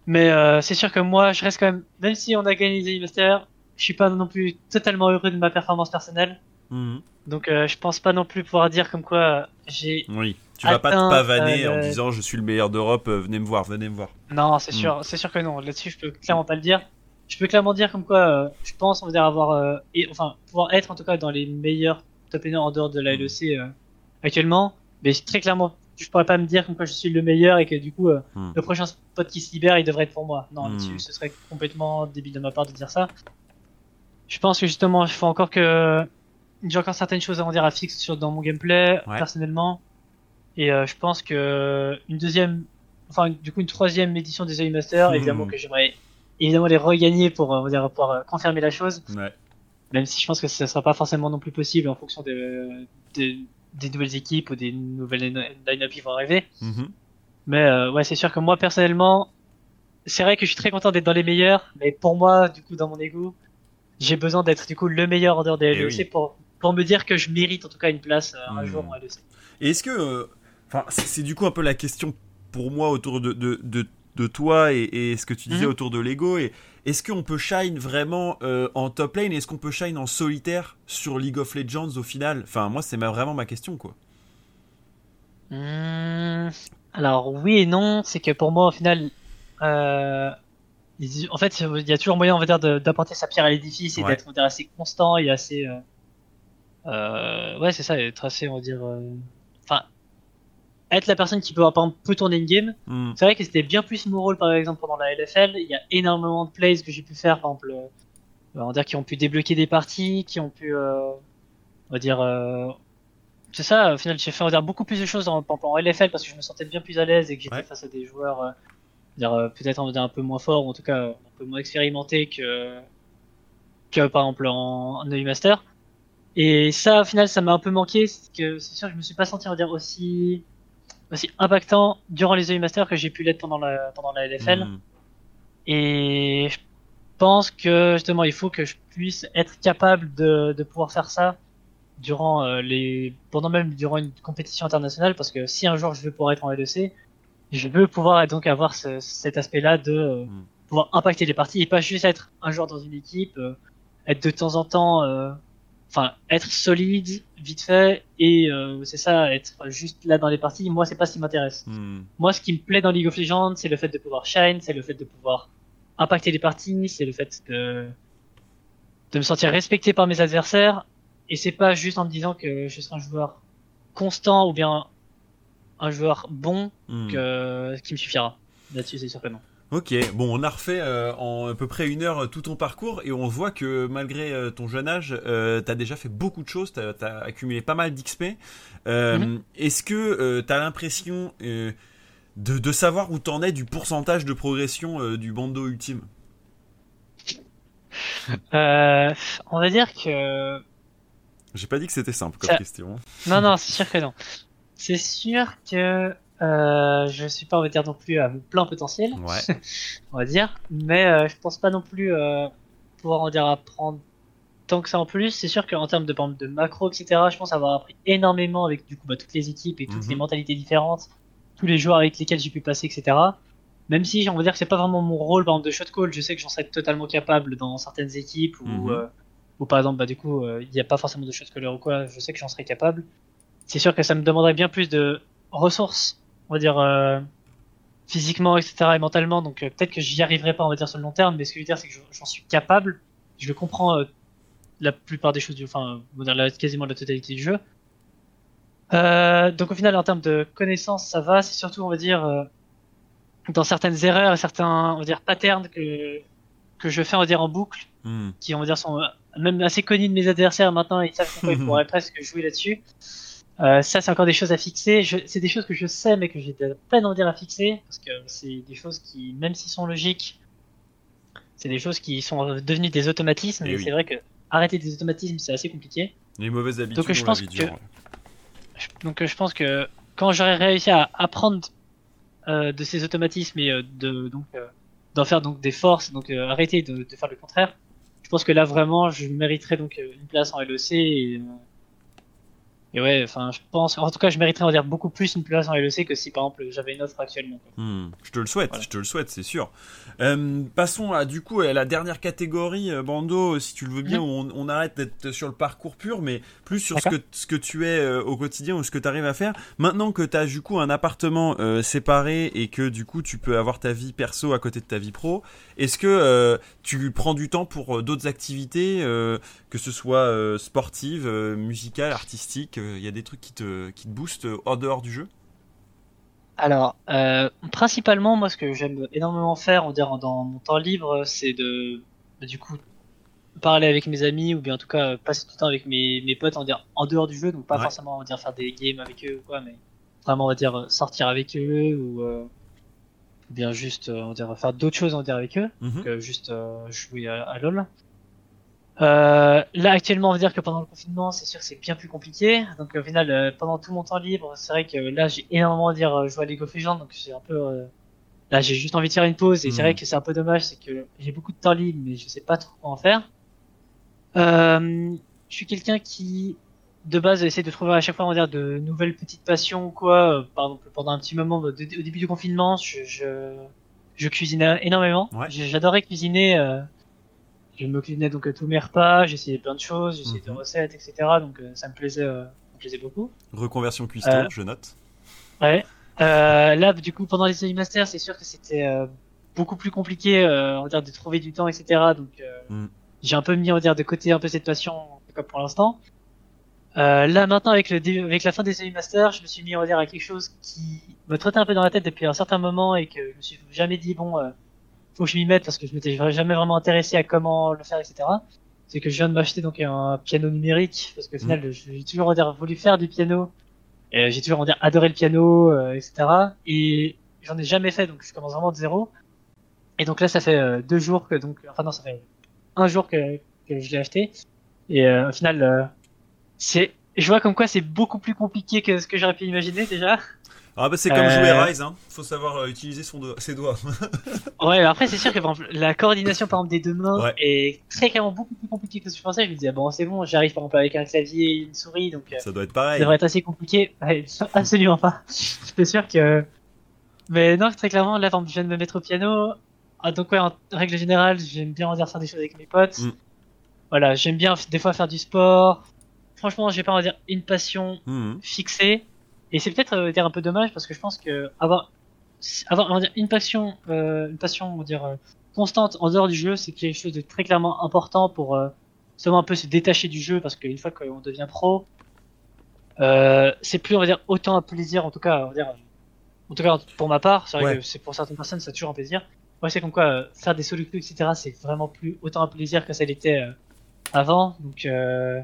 Mais euh, c'est sûr que moi je reste quand même, même si on a gagné les Masters, je suis pas non plus totalement heureux de ma performance personnelle. Mhm. Donc euh, je pense pas non plus pouvoir dire comme quoi euh, j'ai Oui. Tu vas pas te pavaner euh, en disant je suis le meilleur d'Europe, euh, venez me voir, venez me voir. Non, c'est Mm. sûr, c'est sûr que non. Là-dessus, je peux clairement pas le dire. Je peux clairement dire comme quoi, je pense, on va dire avoir, et, enfin, pouvoir être en tout cas dans les meilleurs top en dehors de la Mm. LEC actuellement. Mais très clairement, je pourrais pas me dire comme quoi je suis le meilleur et que du coup, euh, Mm. le prochain spot qui se libère, il devrait être pour moi. Non, Mm. là-dessus, ce serait complètement débile de ma part de dire ça. Je pense que justement, il faut encore que j'ai encore certaines choses à en dire à fixe sur dans mon gameplay Ouais. personnellement. Et euh, je pense que une deuxième, enfin du coup une troisième édition des AI Masters, Mhm. évidemment que j'aimerais évidemment les regagner pour euh, on va dire pour euh, confirmer la chose. Ouais. Même si je pense que ça sera pas forcément non plus possible en fonction de, de- des nouvelles équipes ou des nouvelles line- line-up qui vont arriver. Mhm. Mais euh, ouais, c'est sûr que moi personnellement, c'est vrai que je suis très content d'être dans les meilleurs, mais pour moi, du coup, dans mon ego, j'ai besoin d'être du coup le meilleur en dehors des Eh LEC oui. pour pour me dire que je mérite en tout cas une place euh, un Hmm. jour en LEC. Et est-ce que, euh, enfin, c'est c'est du coup un peu la question pour moi autour de de, de, de toi et, et ce que tu disais Mhm. autour de Lego. Et est-ce qu'on peut shine vraiment euh, en top lane et Est-ce qu'on peut shine en solitaire sur League of Legends au final? Enfin, moi, c'est ma- vraiment ma question, quoi. Hmm, Alors oui et non, c'est que pour moi au final, euh, en fait il y a toujours moyen on va dire d'apporter sa pierre à l'édifice et Ouais. d'être on va dire, assez constant et assez, euh, ouais c'est ça, être assez on va dire, euh, enfin être la personne qui peut par exemple peut tourner une game. Mhm. C'est vrai que c'était bien plus mon rôle par exemple pendant la LFL. Il y a énormément de plays que j'ai pu faire par exemple, euh, on va dire qui ont pu débloquer des parties, qui ont pu, euh, on va dire. euh, c'est ça, au final, j'ai fait on va dire, beaucoup plus de choses en, en LFL parce que je me sentais bien plus à l'aise et que j'étais Ouais. face à des joueurs euh, dire, euh, peut-être on va dire, un peu moins forts ou en tout cas un peu moins expérimentés que, que par exemple en, en EU Master. Et ça, au final, ça m'a un peu manqué. C'est que c'est sûr je me suis pas senti on va dire, aussi, aussi impactant durant les EU Master que j'ai pu l'être pendant la, pendant la LFL. Mhm. Et je pense que justement, il faut que je puisse être capable de, de pouvoir faire ça durant euh, les, pendant même durant une compétition internationale, parce que si un jour je veux pouvoir être en LEC, je veux pouvoir donc avoir ce- cet aspect-là de euh, Mm. pouvoir pouvoir impacter les parties et pas juste être un joueur dans une équipe, euh, être de temps en temps, euh, enfin être solide, vite fait et euh, c'est ça, être juste là dans les parties. Moi, c'est pas ce qui m'intéresse. Mhm. Moi, ce qui me plaît dans League of Legends, c'est le fait de pouvoir shine, c'est le fait de pouvoir impacter les parties, c'est le fait de, de me sentir respecté par mes adversaires. Et c'est pas juste en me disant que je serai un joueur constant ou bien un joueur bon Mhm. que, qui me suffira. Là-dessus, c'est sûr que non. Ok, bon, on a refait euh, en à peu près une heure tout ton parcours et on voit que malgré euh, ton jeune âge, euh, t'as déjà fait beaucoup de choses, t'as as accumulé pas mal d'XP. Euh, Mhm. Est-ce que euh, t'as l'impression euh, de, de savoir où t'en es du pourcentage de progression euh, du bando ultime? Euh, on va dire que J'ai pas dit que c'était simple comme Ça- question. non, non, c'est sûr que non. C'est sûr que euh, je suis pas, on va dire non plus à mon plein potentiel, Ouais. on va dire, mais euh, je pense pas non plus euh, pouvoir en dire apprendre tant que ça en plus. C'est sûr qu'en termes de, de macro, etc., je pense avoir appris énormément avec du coup bah, toutes les équipes et toutes Mhm. les mentalités différentes, tous les joueurs avec lesquels j'ai pu passer, etc. Même si on va dire que c'est pas vraiment mon rôle, par exemple, de shot call, je sais que j'en serais totalement capable dans certaines équipes ou euh, ou par exemple, bah, du coup, euh, il n'y a pas forcément de shot caller ou quoi, je sais que j'en serais capable. C'est sûr que ça me demanderait bien plus de ressources, on va dire, euh, physiquement, etc., et mentalement, donc euh, peut-être que j'y arriverai pas, on va dire, sur le long terme, mais ce que je veux dire, c'est que j'en- suis capable, je le comprends euh, la plupart des choses du, enfin, on va dire la, quasiment la totalité du jeu. Donc au final, en termes de connaissances, ça va, c'est surtout, on va dire, dans certaines erreurs et certains, on va dire, patterns que, que je fais, on va dire, en boucle, Hmm. qui on va dire sont même assez connus de mes adversaires maintenant ils savent ils pourraient presque jouer là-dessus euh, ça c'est encore des choses à fixer Je- c'est des choses que je sais mais que j'ai de la peine va dire à fixer parce que c'est des choses qui même s'ils sont logiques c'est des choses qui sont devenues des automatismes Eh et oui. c'est vrai que arrêter des automatismes c'est assez compliqué Les mauvaises habitudes Donc, je pense que- dure. Je- donc je pense que quand j'aurai réussi à apprendre euh, de ces automatismes et euh, de donc euh, d'en faire donc des forces donc euh, arrêter de, de faire le contraire je pense que là vraiment je mériterais donc une place en LEC et, euh, et ouais enfin je pense en tout cas je mériterais on va dire beaucoup plus une place en LEC que si par exemple j'avais une offre actuellement. Hmm, je te le souhaite, Voilà. je te le souhaite, c'est sûr. Euh, passons à du coup à la dernière catégorie, euh, Bando, si tu le veux bien, où on, on arrête d'être sur le parcours pur, mais plus sur ce que, ce que tu es euh, au quotidien ou ce que tu arrives à faire. Maintenant que tu as du coup un appartement euh, séparé et que du coup tu peux avoir ta vie perso à côté de ta vie pro, est-ce que tu prends du temps pour d'autres activités, que ce soit euh, sportives, euh, musicales, artistiques Il y a des trucs qui te, qui te boostent euh, hors dehors du jeu? Alors, euh, principalement, moi, ce que j'aime énormément faire, on dire, dans mon temps libre, c'est de, bah, du coup, parler avec mes amis ou bien en tout cas passer du temps avec mes, mes potes, on dire, en dehors du jeu, donc pas Ouais. forcément, on va dire, faire des games avec eux ou quoi, mais vraiment, on va dire, sortir avec eux ou, euh, bien juste, on va dire, faire d'autres choses, on va dire, avec eux Mhm. que juste euh, jouer à, à LoL. Euh, là actuellement, on va dire que pendant le confinement, c'est sûr c'est bien plus compliqué. Donc au final, euh, pendant tout mon temps libre, c'est vrai que là j'ai énormément à dire euh, jouer à League of Legends, donc c'est un peu euh, là j'ai juste envie de faire une pause et c'est Mhm. vrai que c'est un peu dommage, c'est que j'ai beaucoup de temps libre, mais je sais pas trop quoi en faire. Euh, je suis quelqu'un qui de base essaie de trouver à chaque fois on va dire de nouvelles petites passions ou quoi. Par exemple, pendant un petit moment, au début du confinement, je, je je cuisinais énormément. Ouais. J'ai- J'adorais cuisiner. Je me cuisinais donc euh, tous mes repas, j'essayais plein de choses, j'essayais des Mhm. recettes, etc. Donc euh, ça me plaisait, euh, ça me plaisait beaucoup. Reconversion cuistot, Euh, je note. Ouais. Euh, là, du coup, pendant les masters, c'est sûr que c'était euh, beaucoup plus compliqué, euh, on va dire, de trouver du temps, etc. Donc euh, Mm. j'ai un peu mis, on va dire, de côté un peu cette passion, cas pour l'instant. Euh, là maintenant avec le avec la fin des séries masters, je me suis mis on va dire à quelque chose qui me trottait un peu dans la tête depuis un certain moment et que je me suis jamais dit bon euh, faut que je m'y mette parce que je m'étais jamais vraiment intéressé à comment le faire etc. C'est que je viens de m'acheter donc un piano numérique parce qu'au final j'ai toujours on dire voulu faire du piano et j'ai toujours on dire adoré le piano euh, etc. Et j'en ai jamais fait donc je commence vraiment de zéro. Et donc là ça fait euh, deux jours que donc enfin non ça fait un jour que, que je l'ai acheté et euh, au final euh, c'est je vois comme quoi c'est beaucoup plus compliqué que ce que j'aurais pu imaginer déjà. Ah bah c'est comme Euh, jouer à Rise, hein. Faut savoir euh, utiliser son do- ses doigts. Ouais, mais après c'est sûr que par exemple, la coordination par exemple des deux mains Ouais. est très clairement beaucoup plus compliquée que ce que je pensais. Je me disais bon c'est bon, j'arrive par exemple avec un clavier et une souris donc euh, Ça doit être ça pareil. devrait être assez compliqué. Ouais, absolument pas. J'étais sûr que. Mais non, très clairement là par exemple, je viens de me mettre au piano. Ah, donc ouais, en règle générale, j'aime bien en dire faire des choses avec mes potes. Mm. Voilà, j'aime bien des fois faire du sport. Franchement, j'ai pas on va dire une passion Mhm. fixé et c'est peut-être euh, dire un peu dommage parce que je pense que avoir avoir on va dire, une passion euh, une passion on va dire euh, constante en dehors du jeu c'est quelque chose de très clairement important pour euh, seulement un peu se détacher du jeu parce qu'une fois qu'on devient pro euh, c'est plus on va dire autant un plaisir en tout cas on va dire en tout cas pour ma part c'est vrai Ouais. que c'est pour certaines personnes c'est toujours un plaisir moi, c'est comme quoi euh, faire des solo etc., c'est vraiment plus autant un plaisir que ça l'était euh, avant. Donc, euh,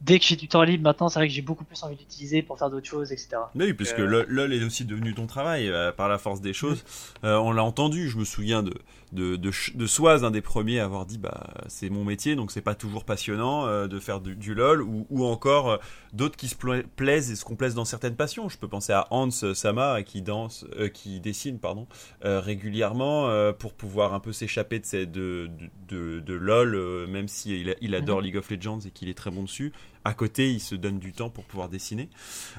dès que j'ai du temps libre maintenant, c'est vrai que j'ai beaucoup plus envie d'utiliser pour faire d'autres choses, etc. Mais oui, puisque Euh, LOL est aussi devenu ton travail euh, par la force des choses. Euh, on l'a entendu, je me souviens de, de, de, de Soaz, un des premiers à avoir dit bah, c'est mon métier, donc c'est pas toujours passionnant euh, de faire du, du LOL, ou, ou encore d'autres qui se pla- plaisent et se complaisent dans certaines passions. Je peux penser à Hans Sama qui, danse, qui dessine pardon, régulièrement pour pouvoir un peu s'échapper de, de, de, LOL, même s'il il, il adore League of Legends et qu'il est très bon dessus. À côté, il se donne du temps pour pouvoir dessiner.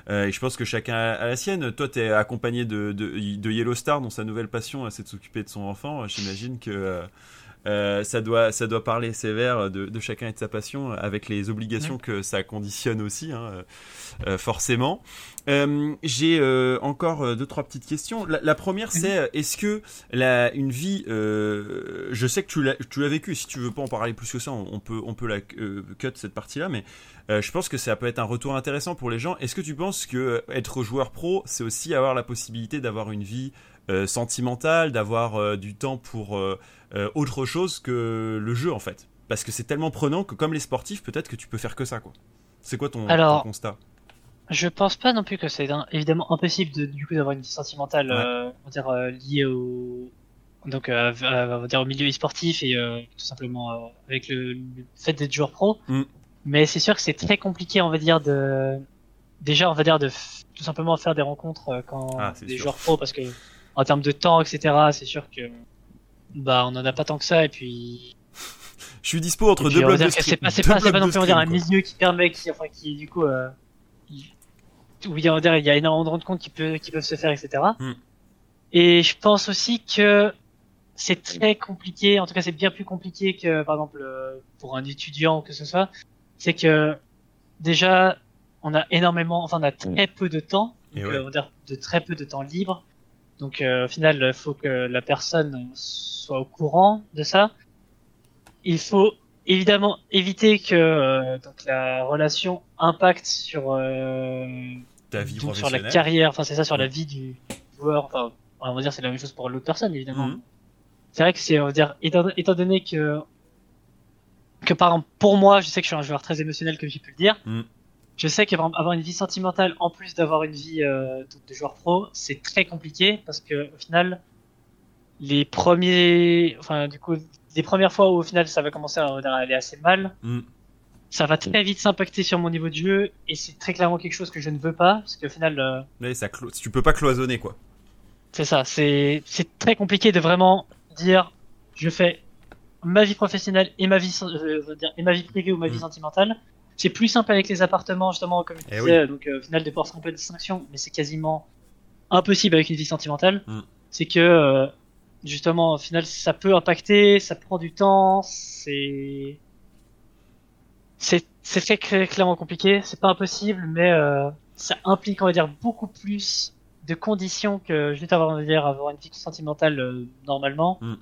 Euh, et je pense que chacun a la sienne. Toi, tu es accompagné de, de, de Yellow Star, dont sa nouvelle passion, euh, c'est de s'occuper de son enfant. J'imagine que euh, euh, ça, doit, ça doit parler sévère de, de chacun et de sa passion, avec les obligations que ça conditionne aussi, hein, euh, euh, forcément. Euh, J'ai euh, encore euh, deux, trois petites questions. La, la première, c'est euh, est-ce que la, une vie, euh, je sais que tu l'as tu l'as vécu, si tu veux pas en parler plus que ça, on, on peut, on peut la euh, cut cette partie-là, mais euh, je pense que ça peut être un retour intéressant pour les gens. Est-ce que tu penses que euh, être joueur pro, c'est aussi avoir la possibilité d'avoir une vie euh, sentimentale, d'avoir euh, du temps pour euh, euh, autre chose que le jeu en fait Parce que c'est tellement prenant que comme les sportifs, peut-être que tu peux faire que ça quoi. C'est quoi ton, Alors, ton constat? Je pense pas non plus que c'est évidemment impossible de, du coup d'avoir une vie sentimentale, Ouais. euh, on va dire euh, liée au donc euh, on va dire au milieu e-sportif et euh, tout simplement euh, avec le, le fait d'être joueur pro. Mm. Mais c'est sûr que c'est très compliqué, on va dire de déjà on va dire de tout simplement faire des rencontres euh, quand Ah, c'est des sûr. joueurs pro parce que en termes de temps etc c'est sûr que bah on en a pas tant que ça et puis Je suis dispo entre puis, deux blocs de c'est pas, c'est pas, non plus on dire un milieu qui permet, qui, enfin, qui du coup, euh, dire il y a énormément de rencontres qui peut, qui peuvent se faire, etc. Hmm. Et je pense aussi que c'est très compliqué, en tout cas c'est bien plus compliqué que par exemple euh, pour un étudiant ou que ce soit, c'est que déjà on a énormément, enfin on a très peu de temps, Et donc, ouais. euh, on va dire de très peu de temps libre. Donc euh, au final, il faut que la personne soit au courant de ça. Il faut évidemment éviter que euh, donc la relation impacte sur euh, Ta vie donc, sur la carrière, enfin c'est ça sur la vie du joueur. Enfin, on va dire c'est la même chose pour l'autre personne évidemment. Mhm. C'est vrai que c'est on va dire étant, étant donné que que par exemple pour moi, je sais que je suis un joueur très émotionnel comme j'ai pu le dire. Mm. Je sais qu'avoir une vie sentimentale en plus d'avoir une vie euh, de joueur pro, c'est très compliqué parce que au final, les premiers, enfin du coup, les premières fois où au final ça va commencer à, aller assez mal, Mm. ça va très vite s'impacter sur mon niveau de jeu et c'est très clairement quelque chose que je ne veux pas parce qu'au final, euh, Ouais, ça clo- tu peux pas cloisonner quoi. c'est ça, c'est c'est très compliqué de vraiment dire je fais ma vie professionnelle et ma vie euh, et ma vie privée ou ma vie Mm. sentimentale. C'est plus simple avec les appartements justement comme je Eh disais, donc euh, au final de faire un peu de distinction, mais c'est quasiment impossible avec une vie sentimentale. Mm. C'est que euh, justement au final ça peut impacter, ça prend du temps, c'est c'est c'est très cl- clairement compliqué, c'est pas impossible, mais euh, ça implique on va dire beaucoup plus de conditions que juste avoir on va dire avoir une vie sentimentale euh, normalement. Mm.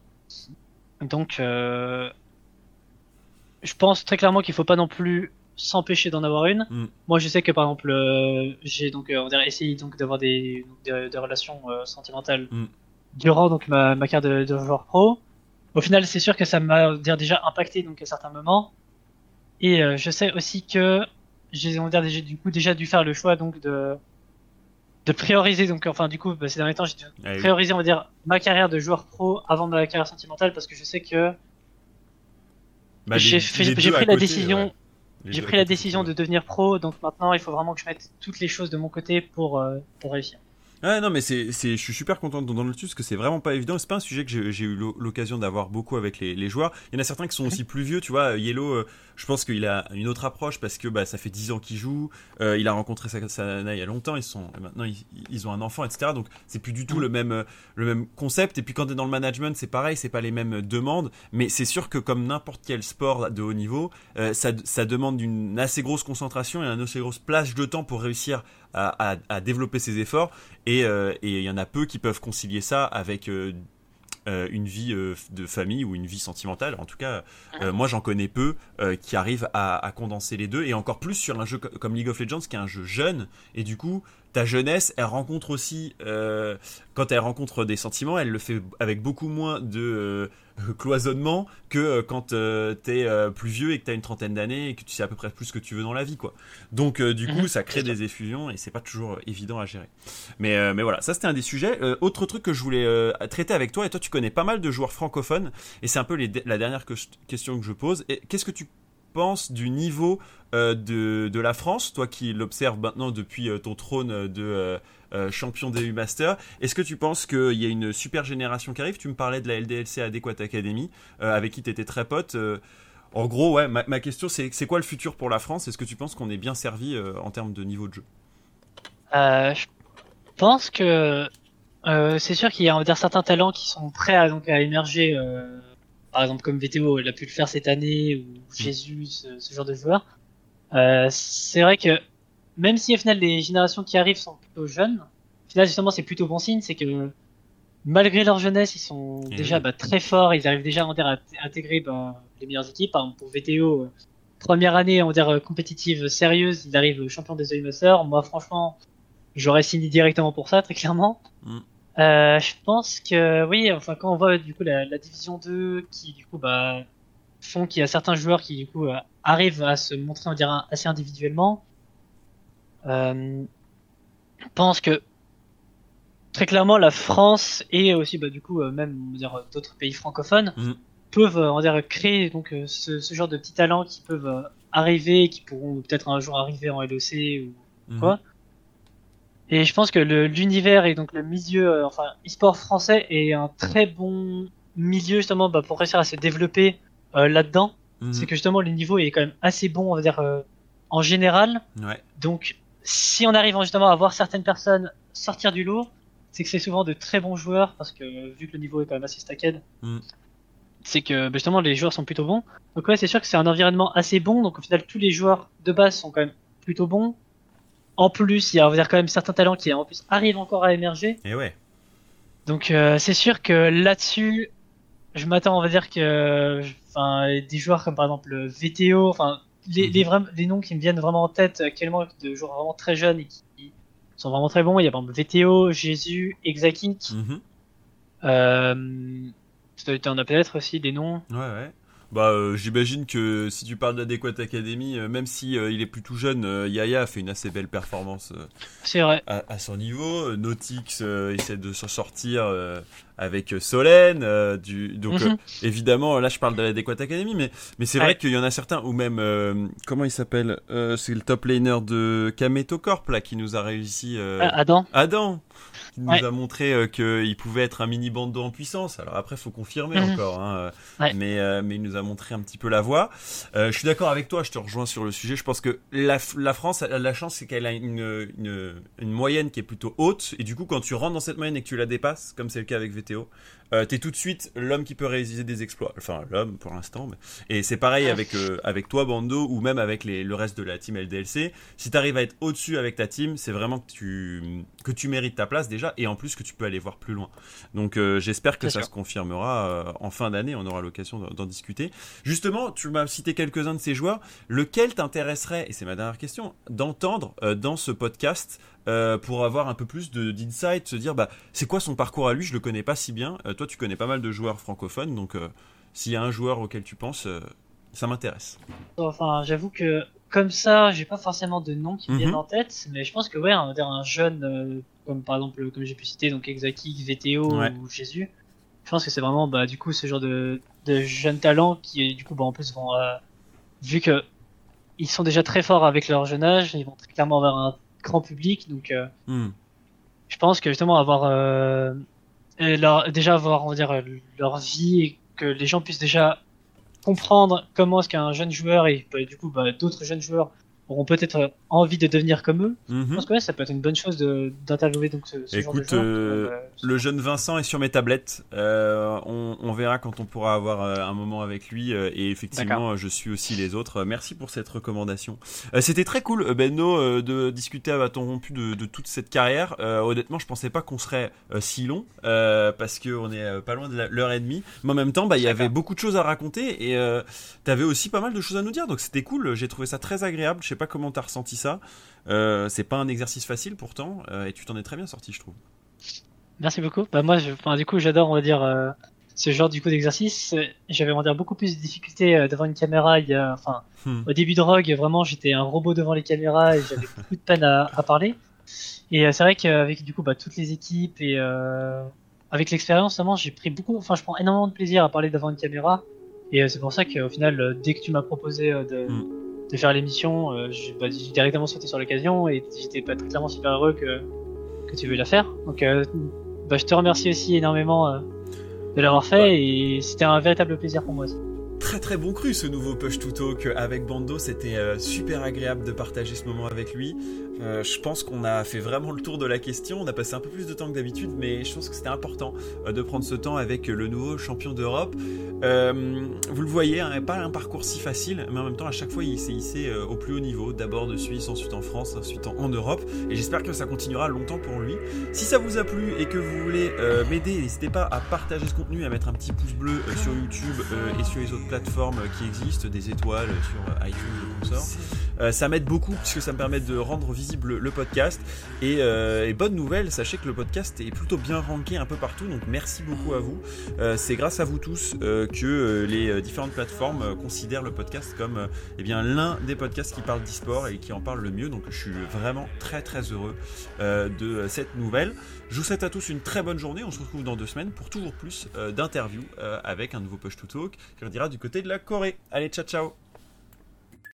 Donc euh, je pense très clairement qu'il faut pas non plus s'empêcher d'en avoir une. Mm. Moi je sais que par exemple euh, j'ai donc euh, on va dire essayé donc d'avoir des, donc, des des relations euh, sentimentales Mm. durant donc ma, ma carrière de, de joueur pro. Au final c'est sûr que ça m'a déjà impacté donc à certains moments. Et euh, je sais aussi que j'ai on va dire déjà, du coup déjà dû faire le choix donc de de prioriser donc enfin du coup bah, ces derniers temps j'ai dû oui. prioriser on va dire ma carrière de joueur pro avant ma carrière sentimentale parce que je sais que Bah, j'ai pris la côté, décision ouais. J'ai pris la décision de devenir pro donc maintenant il faut vraiment que je mette toutes les choses de mon côté pour euh, pour réussir. Ouais, non, mais c'est, c'est, je suis super content dans le dessus parce que c'est vraiment pas évident. C'est pas un sujet que j'ai, eu l'o- l'occasion d'avoir beaucoup avec les, les joueurs. Il y en a certains qui sont aussi plus vieux, tu vois. Yellow, euh, je pense qu'il a une autre approche parce que bah, ça fait 10 ans qu'il joue. Euh, il a rencontré sa, sa nana il y a longtemps. Ils sont, maintenant, ils, ils ont un enfant, etc. Donc, c'est plus du tout Mhm. le même, euh, le même concept. Et puis, quand t'es dans le management, c'est pareil, c'est pas les mêmes demandes. Mais c'est sûr que comme n'importe quel sport de haut niveau, euh, ça, ça demande une assez grosse concentration et une assez grosse plage de temps pour réussir à, à, à développer ses efforts. Et euh, et il y en a peu qui peuvent concilier ça avec euh, une vie de famille ou une vie sentimentale. En tout cas, moi j'en connais peu qui arrivent à, à, condenser les deux et encore plus sur un jeu comme League of Legends qui est un jeu jeune et du coup ta jeunesse, elle rencontre aussi, euh, quand elle rencontre des sentiments, elle le fait avec beaucoup moins de euh, cloisonnement que euh, quand t'es plus vieux et que t'as une trentaine d'années et que tu sais à peu près plus ce que tu veux dans la vie, quoi. Donc, du coup, mhm. ça crée des effusions et c'est pas toujours évident à gérer. Mais, mais voilà, ça c'était un des sujets. autre truc que je voulais traiter avec toi, et toi tu connais pas mal de joueurs francophones, et c'est un peu la dernière question que je pose. Qu'est-ce que tu penses du niveau euh, de, de, la France, toi qui l'observes maintenant depuis euh, ton trône de euh, champion DU Master, est-ce que tu penses qu'il y a une super génération qui arrive? Tu me parlais de la LDLC Adéquate Academy, avec qui tu étais très pote. en gros, ouais, ma, question c'est c'est quoi le futur pour la France? Est-ce que tu penses qu'on est bien servi en termes de niveau de jeu? Je pense que c'est sûr qu'il y a dire, certains talents qui sont prêts donc, à émerger par exemple comme VTO, elle a pu le faire cette année, ou mm. Jésus, ce, genre de joueur. Euh, c'est vrai que même si au final les générations qui arrivent sont plutôt jeunes, au final justement c'est plutôt bon signe, c'est que malgré leur jeunesse, ils sont déjà bah, très forts, ils arrivent déjà à intégrer bah, les meilleures équipes. Par exemple pour VTO, euh, première année on dire compétitive sérieuse, il arrive champion des Oimosers. Moi franchement, j'aurais signé directement pour ça, très clairement. Mm. Euh, je pense que oui, enfin quand on voit du coup la, la division 2 qui du coup bah font qu'il y a certains joueurs qui du coup euh, arrivent à se montrer on dirait assez individuellement. Euh, je pense que très clairement la France et aussi bah, du coup euh, même dire d'autres pays francophones mm. peuvent on dire créer donc ce, ce, genre de petits talents qui peuvent arriver qui pourront peut-être un jour arriver en LEC ou mm. quoi. Et je pense que l'univers et donc le milieu enfin e-sport français est un très bon milieu justement bah, pour réussir à se développer euh, là-dedans, mhm. c'est que justement le niveau est quand même assez bon, on va dire, euh, en général. Ouais. Donc, si on arrive justement à voir certaines personnes sortir du lot, c'est que c'est souvent de très bons joueurs, parce que vu que le niveau est quand même assez stacked, mhm. c'est que bah, justement les joueurs sont plutôt bons. Donc ouais, c'est sûr que c'est un environnement assez bon, donc au final tous les joueurs de base sont quand même plutôt bons. En plus, il y a on va dire quand même certains talents qui en plus arrivent encore à émerger. Et ouais. Donc euh, c'est sûr que là-dessus, je m'attends, on va dire que enfin des joueurs comme par exemple VTO, enfin les, mhm. les, les, noms qui me viennent vraiment en tête actuellement de joueurs vraiment très jeunes et qui sont vraiment très bons. Il y a par exemple VTO, Jésus, Exakink. Mm -hmm. euh, en as peut-être aussi des noms. Ouais, ouais. Bah, euh, j'imagine que si tu parles d'Adéquate Academy, euh, même si euh, il est plus tout jeune, Yaya a fait une assez belle performance. C'est vrai. À, son niveau, Nautix essaie de s'en sortir avec Solène. du, donc mhm. évidemment, là je parle de l'Adéquate Academy, mais mais c'est vrai qu'il y en a certains, ou même comment il s'appelle C'est le top laner de Kameto Corp là qui nous a réussi. Adam. Adam qui nous a montré euh, qu'il pouvait être un mini bando en puissance. Alors après, faut confirmer mhm. encore, hein, mais euh, mais il nous a montré un petit peu la voie. Euh, je suis d'accord avec toi, je te rejoins sur le sujet. Je pense que la, la France a la chance, c'est qu'elle a une, une, une moyenne qui est plutôt haute, et du coup, quand tu rentres dans cette moyenne et que tu la dépasses, comme c'est le cas avec Euh, t'es tout de suite l'homme qui peut réaliser des exploits. Enfin, l'homme pour l'instant. Mais... Et c'est pareil ah. avec, euh, avec toi, Bando, ou même avec les, le reste de la team LDLC. Si t'arrives à être au-dessus avec ta team, c'est vraiment que tu, que tu mérites ta place déjà, et en plus que tu peux aller voir plus loin. Donc euh, j'espère que ça se confirmera en fin d'année, on aura l'occasion d'en discuter. Justement, tu m'as cité quelques-uns de ces joueurs. Lequel t'intéresserait, et c'est ma dernière question, d'entendre dans ce podcast euh, pour avoir un peu plus d'insight, se dire bah c'est quoi son parcours à lui, je le connais pas si bien. Euh, toi tu connais pas mal de joueurs francophones, donc euh, s'il y a un joueur auquel tu penses, ça m'intéresse. Enfin j'avoue que comme ça, j'ai pas forcément de nom qui me viennent mhm. en tête, mais je pense que ouais, on un jeune comme par exemple comme j'ai pu citer donc Exaki, VTO ou Jésus. Je pense que c'est vraiment bah du coup ce genre de, de jeunes talents qui du coup bah en plus vont vu que ils sont déjà très forts avec leur jeune âge, ils vont très clairement vers un grand public. Donc, euh, hmm. je pense que justement avoir euh, leur, déjà avoir on va dire leur vie et que les gens puissent déjà comprendre comment est-ce qu'un jeune joueur et bah, du coup bah, d'autres jeunes joueurs auront peut-être envie de devenir comme eux. Je Mhm. pense que ouais, ça peut être une bonne chose d'interviewer donc ce, ce genre de Écoute, euh, Euh, Le jeune Vincent est sur mes tablettes. Euh, on, on verra quand on pourra avoir euh, un moment avec lui. euh, et effectivement, euh, je suis aussi les autres. Euh, Merci pour cette recommandation. Euh, C'était très cool, euh, Benno, euh, de discuter à ton rompu de, de toute cette carrière. Euh, honnêtement, je pensais pas qu'on serait euh, si long euh, parce qu'on est euh, pas loin de l'heure et demie. Mais en même temps, bah, il y avait beaucoup de choses à raconter et euh, t'avais aussi pas mal de choses à nous dire. Donc c'était cool. J'ai trouvé ça très agréable. Je sais pas comment t'as ressenti ça. Euh, c'est pas un exercice facile pourtant euh, et tu t'en es très bien sorti, je trouve. Merci beaucoup. Bah moi, je, enfin, du coup, j'adore, on va dire, euh, ce genre du coup d'exercice. J'avais, on va dire, beaucoup plus de difficultés devant une caméra. Il y a, enfin, Hmm. au début de Rogue, vraiment, j'étais un robot devant les caméras et j'avais beaucoup de peine à, à parler. Et c'est vrai qu'avec du coup, bah, toutes les équipes et avec l'expérience, vraiment, j'ai pris beaucoup, enfin, je prends énormément de plaisir à parler devant une caméra. Et c'est pour ça qu'au final, dès que tu m'as proposé de, Hmm. De faire l'émission, euh, j'ai bah, j'ai directement sauté sur l'occasion et j'étais pas très clairement super heureux que que tu veux la faire. Donc, euh, bah, je te remercie aussi énormément euh, de l'avoir fait et c'était un véritable plaisir pour moi. aussi. Très très bon cru ce nouveau Push to Talk avec Bando, c'était euh, super agréable de partager ce moment avec lui. Euh, je pense qu'on a fait vraiment le tour de la question, on a passé un peu plus de temps que d'habitude, mais je pense que c'était important euh, de prendre ce temps avec le nouveau champion d'Europe. Euh, vous le voyez, hein, pas un parcours si facile, mais en même temps à chaque fois il s'est hissé euh, au plus haut niveau, d'abord de Suisse, ensuite en France, ensuite en, Europe, et j'espère que ça continuera longtemps pour lui. Si ça vous a plu et que vous voulez euh, m'aider, n'hésitez pas à partager ce contenu, à mettre un petit pouce bleu euh, sur YouTube euh, et sur les autres plateformes euh, qui existent, des étoiles euh, sur euh, iTunes et consorts. Euh, ça m'aide beaucoup puisque ça me permet de rendre visible le podcast. Et, euh, et bonne nouvelle, sachez que le podcast est plutôt bien ranké un peu partout, donc merci beaucoup à vous. Euh, C'est grâce à vous tous que les différentes plateformes considèrent le podcast comme eh bien l'un des podcasts qui parle d'e-sport et qui en parle le mieux. Donc je suis vraiment très très heureux de cette nouvelle. Je vous souhaite à tous une très bonne journée. On se retrouve dans deux semaines pour toujours plus d'interviews avec un nouveau Push to Talk qui dira du côté de la Corée. Allez, ciao ciao